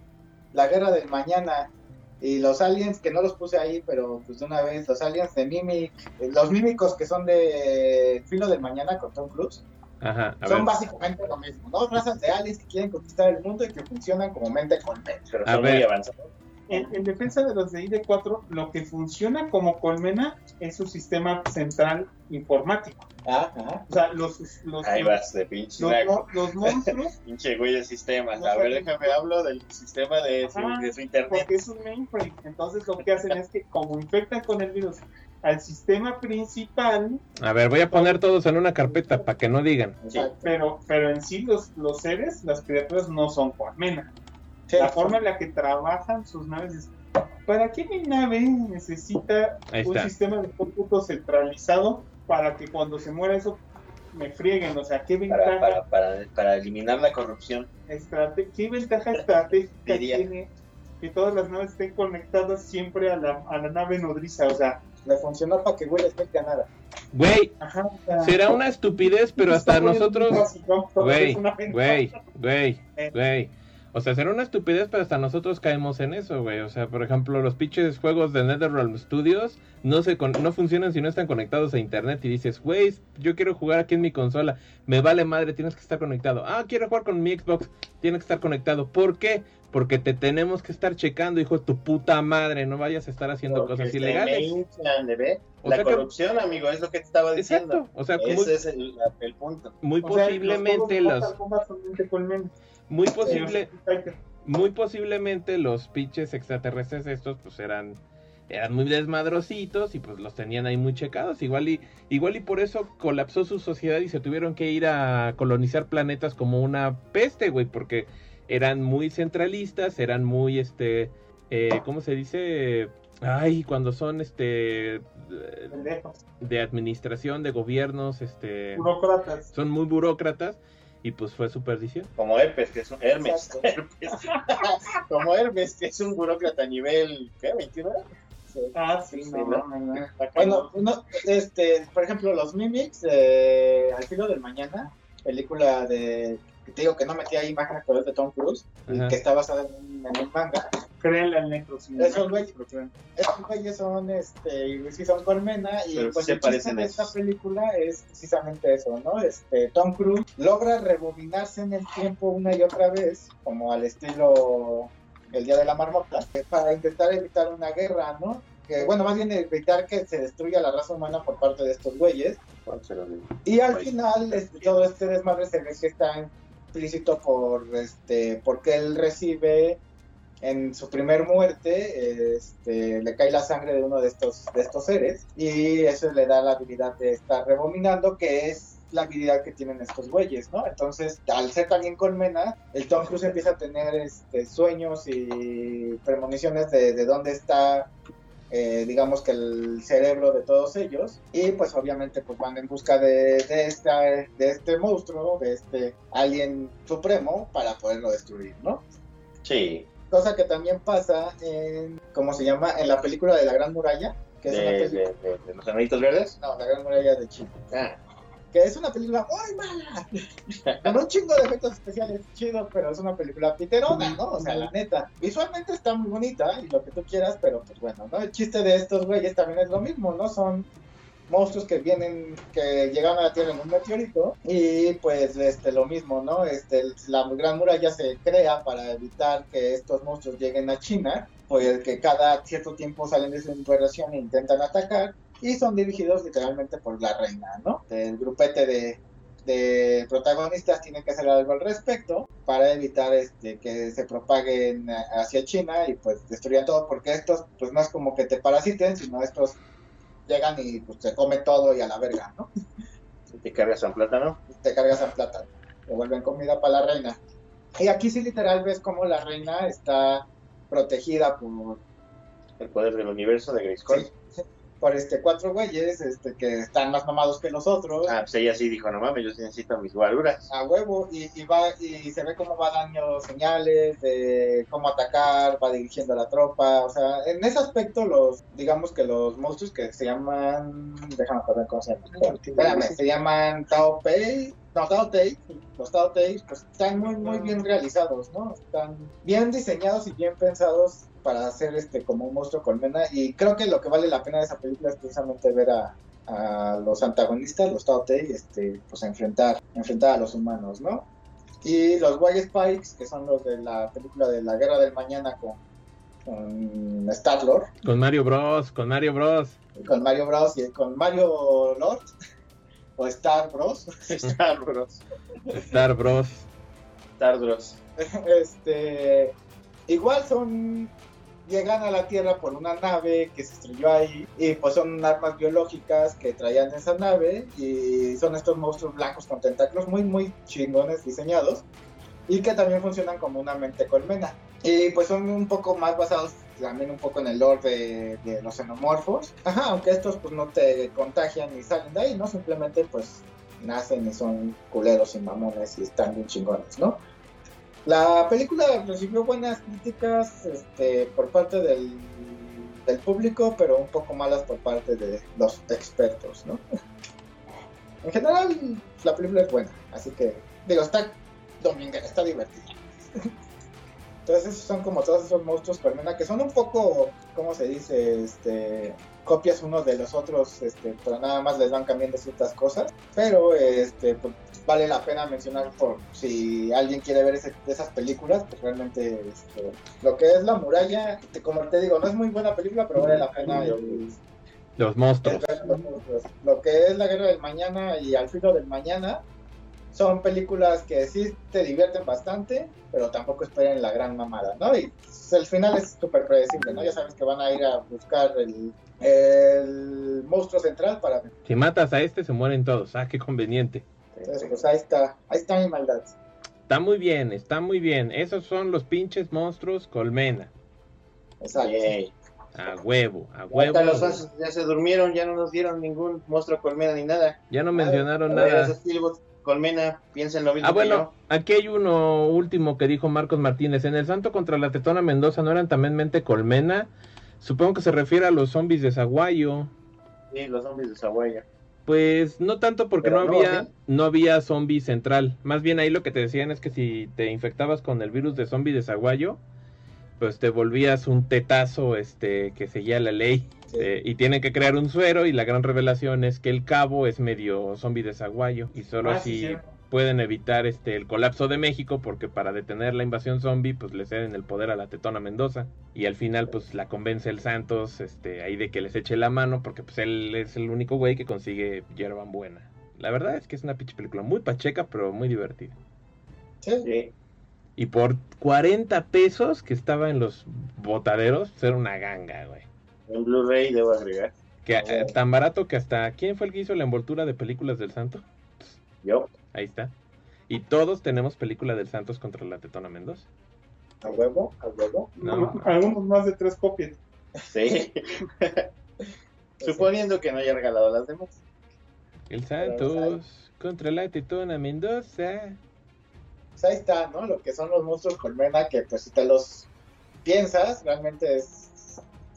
la Guerra del Mañana y los aliens que no los puse ahí pero pues de una vez los aliens de Mimic eh, los mímicos que son de Filo del Mañana con Tom Cruise Ajá, a son ver. básicamente lo mismo dos razas de aliens que quieren conquistar el mundo y que funcionan como mente colmena Pero A son ver. muy avanzados. En, en defensa de los de ID4, lo que funciona como colmena es su sistema central informático. Ah, ajá. O sea, los, los, Ahí los, vas de pinche los, los monstruos, Pinche güey de sistemas. No, A ver, déjame hablo del sistema de su, Ajá, de su internet. porque es un mainframe. Entonces lo que hacen es que como infectan con el virus al sistema principal, A ver, voy a poner todos en una carpeta para que no digan. Sí. Pero, pero en sí los, los seres, las criaturas no son colmena. Sí. La forma en la que trabajan sus naves es, ¿para qué mi nave necesita un sistema de cómputo centralizado para que cuando se muera eso me frieguen? O sea, ¿qué Para, ventaja, para, para, para eliminar la corrupción. estrate- ¿qué ventaja estratégica tiene que todas las naves estén conectadas siempre a la, a la nave nodriza? O sea, Le funcionó para que Will Smith ganara. Güey, ajá, o sea, será una estupidez, pero hasta nosotros... básico, Güey, güey, güey, Eh. güey. O sea, será una estupidez, pero hasta nosotros caemos en eso, güey. O sea, por ejemplo, los pinches juegos de NetherRealm Studios no se con- no funcionan si no están conectados a internet y dices, güey, yo quiero jugar aquí en mi consola, me vale madre, tienes que estar conectado. Ah, quiero jugar con mi Xbox, tienes que estar conectado. ¿Por qué? Porque te tenemos que estar checando, hijo de tu puta madre, no vayas a estar haciendo Porque cosas ilegales. la sea que- corrupción, amigo, es lo que te estaba diciendo. Exacto, o sea, muy, Ese es el, el punto. muy O sea, posiblemente los muy posible, muy posiblemente los pinches extraterrestres estos pues eran eran muy desmadrositos y pues los tenían ahí muy checados igual y igual y por eso colapsó su sociedad y se tuvieron que ir a colonizar planetas como una peste güey porque eran muy centralistas eran muy este eh, cómo se dice ay cuando son este pendejos, de administración de gobiernos este burócratas. son muy burócratas y pues fue su perdición Como Hermes, que es un Hermes. Como Hermes, que es un burócrata a nivel, ¿qué? ¿21? Ah, sí, Sí, no, ¿no? no, no. Bueno, uno, este, por ejemplo, los Mimics de Al filo del mañana, película de, que te digo que no metía imágenes, pero es de Tom Cruise, Ajá. que está basada en un, en un manga. Créanle al negro. sí, Esos güeyes. Estos güeyes son, este, sí son colmena, y Pero pues sí el se chiste parecen de esta esos. película es precisamente eso, ¿no? Este, Tom Cruise logra rebobinarse en el tiempo una y otra vez, como al estilo El Día de la Marmota, para intentar evitar una guerra, ¿no? Que, bueno, más bien evitar que se destruya la raza humana por parte de estos güeyes. Y al final este, todo este desmadre se ve que está implícito por este porque él recibe en su primer muerte este, le cae la sangre de uno de estos de estos seres y eso le da la habilidad de estar rebominando que es la habilidad que tienen estos güeyes, ¿no? Entonces, al ser también colmena, el Tom Cruise empieza a tener este, sueños y premoniciones de, de dónde está eh, digamos que el cerebro de todos ellos y pues obviamente pues van en busca de, de, esta, de este monstruo, de este alien supremo para poderlo destruir, ¿no? Sí, Cosa que también pasa en, ¿cómo se llama? En la película de la Gran Muralla, que es de, una de, película... de- de los hermanitos verdes. No, la Gran Muralla de China. Ah, Que es una película muy mala. Con un chingo de efectos especiales chidos, pero es una película piterona, ¿no? O sea, la neta. Visualmente está muy bonita y lo que tú quieras, pero pues bueno, ¿no? El chiste de estos güeyes también es lo mismo, ¿no? Son monstruos que vienen, que llegaron a la Tierra en un meteorito y pues este lo mismo, ¿no? Este, la Gran Muralla se crea para evitar que estos monstruos lleguen a China, pues que cada cierto tiempo salen de su operación e intentan atacar y son dirigidos literalmente por la reina, ¿no? El grupete de, de protagonistas tienen que hacer algo al respecto para evitar este que se propaguen a- hacia China y pues destruyan todo porque estos pues no es como que te parasiten sino estos llegan y pues se comen todo y a la verga, ¿no? si te cargas un plátano. te cargas en plata, te vuelven comida para la reina. Y aquí sí literal ves como la reina está protegida por El poder del universo de Grayskull. Sí, por este cuatro güeyes este, que están más mamados que los otros. Ah, pues ella sí dijo, no mames, yo sí necesito mis guaruras. A huevo, y, y va y se ve cómo va dando señales de cómo atacar, va dirigiendo a la tropa, o sea, en ese aspecto los, digamos que los monstruos que se llaman, déjame acordar cómo se llaman, espérame, se llaman Tao Pei, no, Tao Tei, los Tao Tei, pues están muy, muy bien realizados, ¿no? Están bien diseñados y bien pensados para hacer este como un monstruo colmena y creo que lo que vale la pena de esa película es precisamente ver a, a los antagonistas, los Tao Tei, este, pues enfrentar, enfrentar a los humanos, ¿no? Y los White Spikes, que son los de la película de la Guerra del Mañana con, con Star-Lord, Con Mario Bros, con Mario Bros. con Mario Bros. y con Mario Lord, o Star Bros. Star Bros. Star Bros. Star Bros. este, igual son llegan a la Tierra por una nave que se estrelló ahí y pues son armas biológicas que traían esa nave y son estos monstruos blancos con tentáculos muy muy chingones diseñados y que también funcionan como una mente colmena. Y pues son un poco más basados también un poco en el lore de, de los xenomorfos. Ajá, aunque estos pues no te contagian ni salen de ahí no simplemente pues nacen y son culeros y mamones y están bien chingones no la película recibió buenas críticas este, por parte del, público, pero un poco malas por parte de los expertos, ¿no? En general, la película es buena, así que, digo, está dominguera, está divertida. Entonces, esos son como todos esos monstruos colmena que son un poco, ¿cómo se dice? Este, copias unos de los otros, este, pero nada más les van cambiando ciertas cosas. Pero, este, pues, vale la pena mencionar por si alguien quiere ver ese- esas películas, pues realmente este, lo que es La Muralla, como te digo, no es muy buena película, pero vale la pena Los monstruos. ver los monstruos. Lo que es La Guerra del Mañana y Al Filo del Mañana son películas que sí te divierten bastante, pero tampoco esperen la gran mamada, ¿no? Y pues, el final es súper predecible, ¿no? Ya sabes que van a ir a buscar el, el monstruo central para... Si matas a este, se mueren todos. Ah, qué conveniente. Entonces, pues ahí está, ahí está mi maldad. Está muy bien, está muy bien. Esos son los pinches monstruos colmena. Exacto. Yay. A huevo, a huevo. Los ya se durmieron, ya no nos dieron ningún monstruo colmena ni nada. Ya no mencionaron A ver, nada. esos Steelbook colmena, piensen lo mismo Ah, bueno, yo. aquí hay uno último que dijo Marcos Martínez. En el Santo contra la Tetona Mendoza no eran también mente colmena. Supongo que se refiere a los zombies de Zaguayo. Sí, los zombies de Zaguaya. Pues no tanto porque no no, había ¿sí? no había zombie central. Más bien ahí lo que te decían es que si te infectabas con el virus de zombie de Zaguayo, pues te volvías un tetazo este que seguía la ley. Sí. Eh, y tienen que crear un suero y la gran revelación es que el cabo es medio zombie de Zaguayo y solo Ah, así sí. Pueden evitar este el colapso de México porque para detener la invasión zombie pues le ceden el poder a la Tetona Mendoza y al final pues la convence el Santos este ahí de que les eche la mano porque pues él es el único güey que consigue hierba buena. La verdad es que es una pinche película muy pacheca pero muy divertida. Sí. Y por 40 pesos que estaba en los botaderos, pues, era una ganga, güey. En Blu-ray debo agregar. Que, eh, tan barato que hasta... ¿Quién fue el que hizo la envoltura de películas del Santo? Yo. Ahí está. Y todos tenemos película del Santos contra la Tetona Mendoza. A huevo, a huevo. No. Algunos más de tres copias. Sí. Suponiendo que no haya regalado las demás. El Santos contra la Tetona Mendoza. Pues ahí está, ¿no? Lo que son los monstruos colmena, que pues si te los piensas, realmente es,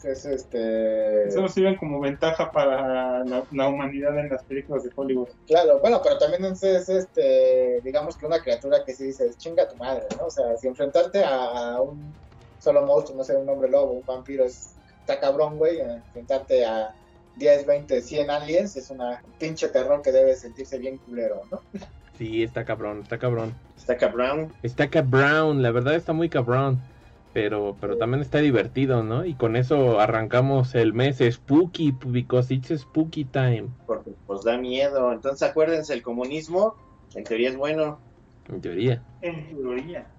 es este... Eso nos sirven como ventaja para la, la humanidad en las películas de Hollywood. Claro, bueno, pero también es, es, este, digamos que una criatura que sí dices, chinga tu madre, ¿no? O sea, si enfrentarte a, a un solo monstruo, no sé, un hombre lobo, un vampiro, es, está cabrón, güey, enfrentarte a 10, 20, 100 aliens es una pinche terror que debe sentirse bien culero, ¿no? Sí, está cabrón, está cabrón. Está cabrón. Está cabrón, la verdad está muy cabrón. Pero, pero también está divertido, ¿no? Y con eso arrancamos el mes spooky, because it's spooky time. Porque pues da miedo. Entonces acuérdense, el comunismo en teoría es bueno. En teoría. En teoría.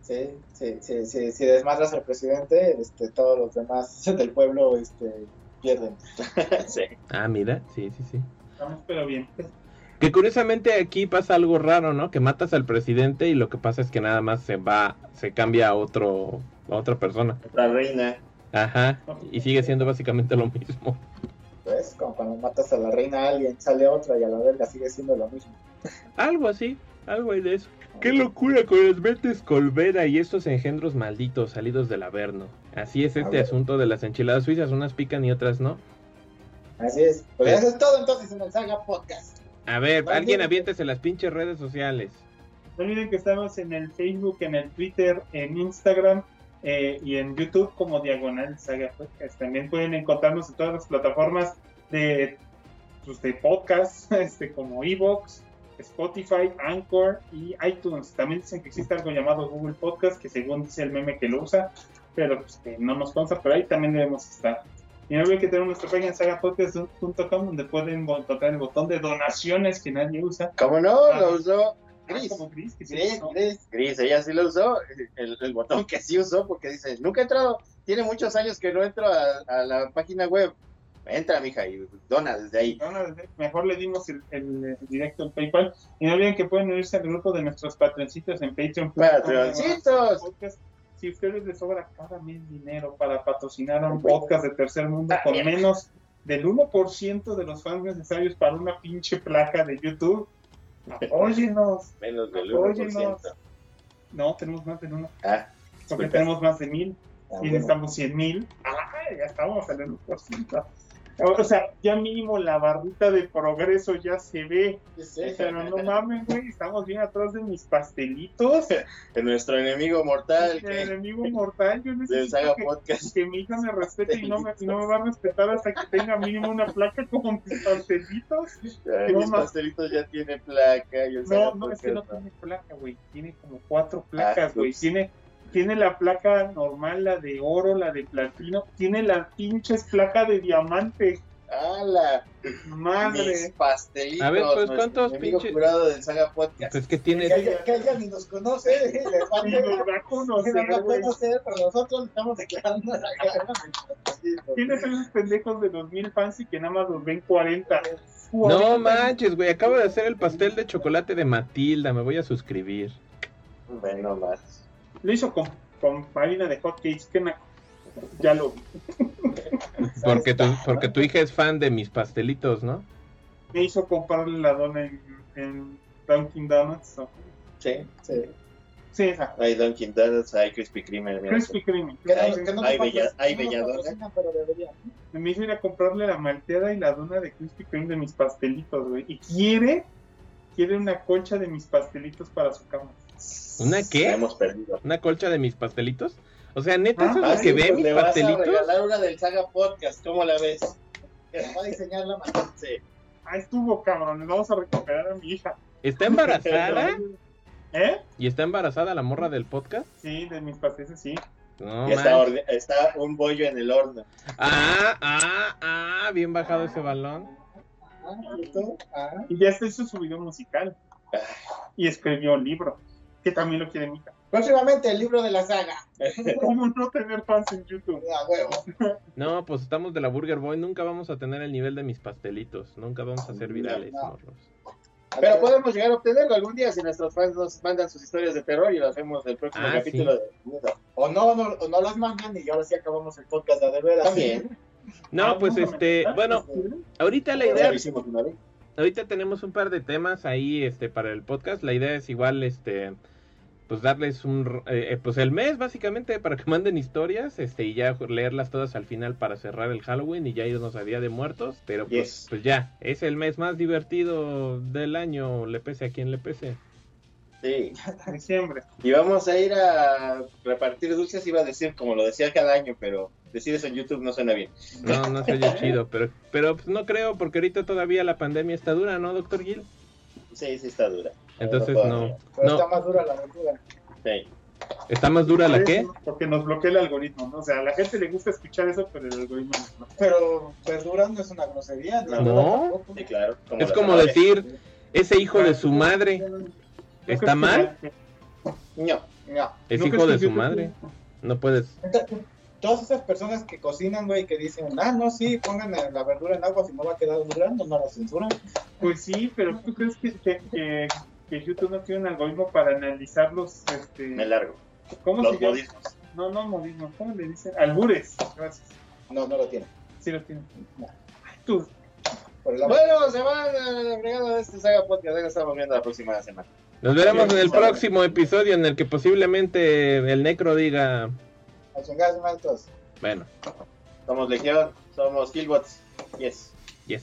Sí, sí, sí, sí, si desmadras al presidente, este, todos los demás del pueblo, este, pierden. sí. Ah, mira, sí, sí, sí. Vamos, pero bien. Que curiosamente aquí pasa algo raro, ¿no? Que matas al presidente y lo que pasa es que nada más se va, se cambia a otro, a otra persona. La reina. Ajá. Y sigue siendo básicamente lo mismo. ¿Ves? Como cuando matas a la reina alguien, sale otra y a la verga sigue siendo lo mismo. Algo así, algo hay de eso. Qué locura con las mentes colmena y estos engendros malditos salidos del Averno. Así es este asunto de las enchiladas suizas, unas pican y otras no. Así es. Pues Pero- eso es todo entonces en el Saga Podcast. A ver, alguien aviéntese las pinches redes sociales. No olviden que estamos en el Facebook, en el Twitter, en Instagram eh, y en YouTube como Diagonal Saga Podcast. También pueden encontrarnos en todas las plataformas de, pues, de podcast, este, como Evox, Spotify, Anchor y iTunes. También dicen que existe algo llamado Google Podcast, que según dice el meme que lo usa, pero pues, que no nos consta, pero ahí también debemos estar. Y no olviden que tenemos nuestra página sagapodcast.com donde pueden tocar el botón de donaciones que nadie usa. ¿Cómo no? Ah. Lo usó Ah, Gris. como Gris, que sí Gris. Gris, Gris, ella sí lo usó, el, el botón que sí usó, porque dice, nunca he entrado, tiene muchos años que no entro a, a la página web. Entra, mija, y dona desde ahí. No, no, mejor le dimos el, el, eh, directo en PayPal. Y no olviden que pueden unirse al grupo de nuestros patroncitos en Patreon. Patroncitos. Si a ustedes les sobra cada mes dinero para patrocinar a un podcast de tercer mundo Ah, con menos del 1% de los fans necesarios para una pinche placa de YouTube, apóyenos. Menos del Apóyenos. 1%. No, tenemos más del 1%. Ah, Porque tenemos más de mil. Ah, y bueno. necesitamos 100 mil. ya estamos al 1%. O sea, ya mínimo la barrita de progreso ya se ve. Sí, Pero no mames, güey, estamos bien atrás de mis pastelitos. de nuestro enemigo mortal, El enemigo mortal, yo necesito que, Podcast. que mi hija me respete y no me, no me va a respetar hasta que tenga mínimo una placa como mis pastelitos. Ay, mis pastelitos ya tiene placa. Y el Saga No, no, es que no tiene placa, güey. Tiene como cuatro placas, Ah, güey. Tiene, tiene la placa normal, la de oro, la de platino. Tiene la pinches placa de diamante. ¡Hala! Madre. Mis pastelitos. A ver, pues, ¿cuántos enemigo pinche- jurado del Saga Podcast. Pues que tiene. Que ella ni nos conoce, Y falta- nos va a conocer, nos va a conocer, pero nosotros le estamos declarando la guerra. Tienes esos pendejos de 2000 fans y que nada más los ven 40. No manches, güey. Acabo de hacer el pastel de chocolate de Matilda. Me voy a suscribir. Bueno, más. Lo hizo con, con harina de hotcakes. Que naco. Ya lo vi. Porque tu, porque tu hija es fan de mis pastelitos, ¿no? Me hizo comprarle la dona en, en Dunkin' Donuts. ¿no? Sí. Sí. Sí. Hay Dunkin' Donuts, hay Krispy Kreme. mira. Krispy Kreme. Hay- no hay bella- hay no belladona. Me hizo ir a comprarle la malteada y la dona de Krispy Kreme de mis pastelitos, güey. Y quiere, quiere una colcha de mis pastelitos para su cama. ¿Una qué? La hemos perdido. ¿Una colcha de mis pastelitos? O sea, neta, eso Ah, es lo que ve pues mis le vas a pastelitos. regalar una del Saga Podcast, ¿cómo la ves? Va a diseñar la mano. Sí. Ah, estuvo, cabrón. Vamos a recuperar a mi hija. ¿Está embarazada? ¿Eh? ¿Y está embarazada la morra del podcast? Sí, de mis pastelitos, sí. No, Y está, está un bollo en el horno. Ah, ah, ah, bien bajado ese balón. Ah, ¿listo? Ah. Y ya está hizo su video musical. Y escribió un libro. Que también lo quiere mi hija. Próximamente el libro de la saga. ¿Cómo no tener fans en YouTube? A huevo. No, pues estamos de la Burger Boy. Nunca vamos a tener el nivel de mis pastelitos. Nunca vamos a ser virales, No. morros. Pero podemos llegar a obtenerlo algún día si nuestros fans nos mandan sus historias de terror y lo hacemos del próximo Ah, capítulo de O no, no, o no las mandan y ahora sí acabamos el podcast de, veras. También. No, Ah, pues este, meter- bueno, ahorita la idea, ahorita tenemos un par de temas ahí, este, para el podcast. La idea es igual, este, pues darles un, eh, eh, pues el mes básicamente para que manden historias, este, y ya leerlas todas al final para cerrar el Halloween y ya irnos a Día de Muertos. Pero pues, Yes. pues ya, es el mes más divertido del año, le pese a quien le pese. Sí. Diciembre. Y vamos a ir a repartir dulces, iba a decir como lo decía cada año, pero decir eso en YouTube no suena bien. No, no oye chido, pero, pero pues, no creo porque ahorita todavía la pandemia está dura, ¿no, doctor Gil? Sí, sí está dura. Entonces puedo no. Pero está no, más dura la aventura. Sí. está más dura la qué? Porque nos bloquea el algoritmo, ¿no? O sea, a la gente le gusta escuchar eso, pero el algoritmo no. Pero verdura no es una grosería. No. No. Sí, claro. Es como decir, ese hijo de su madre ¿No está mal, No. No. es ¿no hijo de su madre. No puedes. Entonces, Todas esas personas que cocinan, güey, que dicen, ah, no, sí, pongan la verdura en agua si no va a quedar dura, no, no la censuran. Pues sí, pero ¿tú crees que, que, que, que YouTube no tiene un algoritmo para analizar los... Este, Me largo. ¿Cómo Los se llama? modismos. No, no, modismo. ¿Cómo le dicen? Albures. Gracias. No, no lo tienen. Sí lo tiene. Ay, tú. Bueno, se van a la fregada de este Saga Podcast. Ya estamos viendo la próxima semana. Nos veremos en el próximo episodio en el que posiblemente el necro diga, A bueno, Somos Legión, somos Killbots. Yes. yes.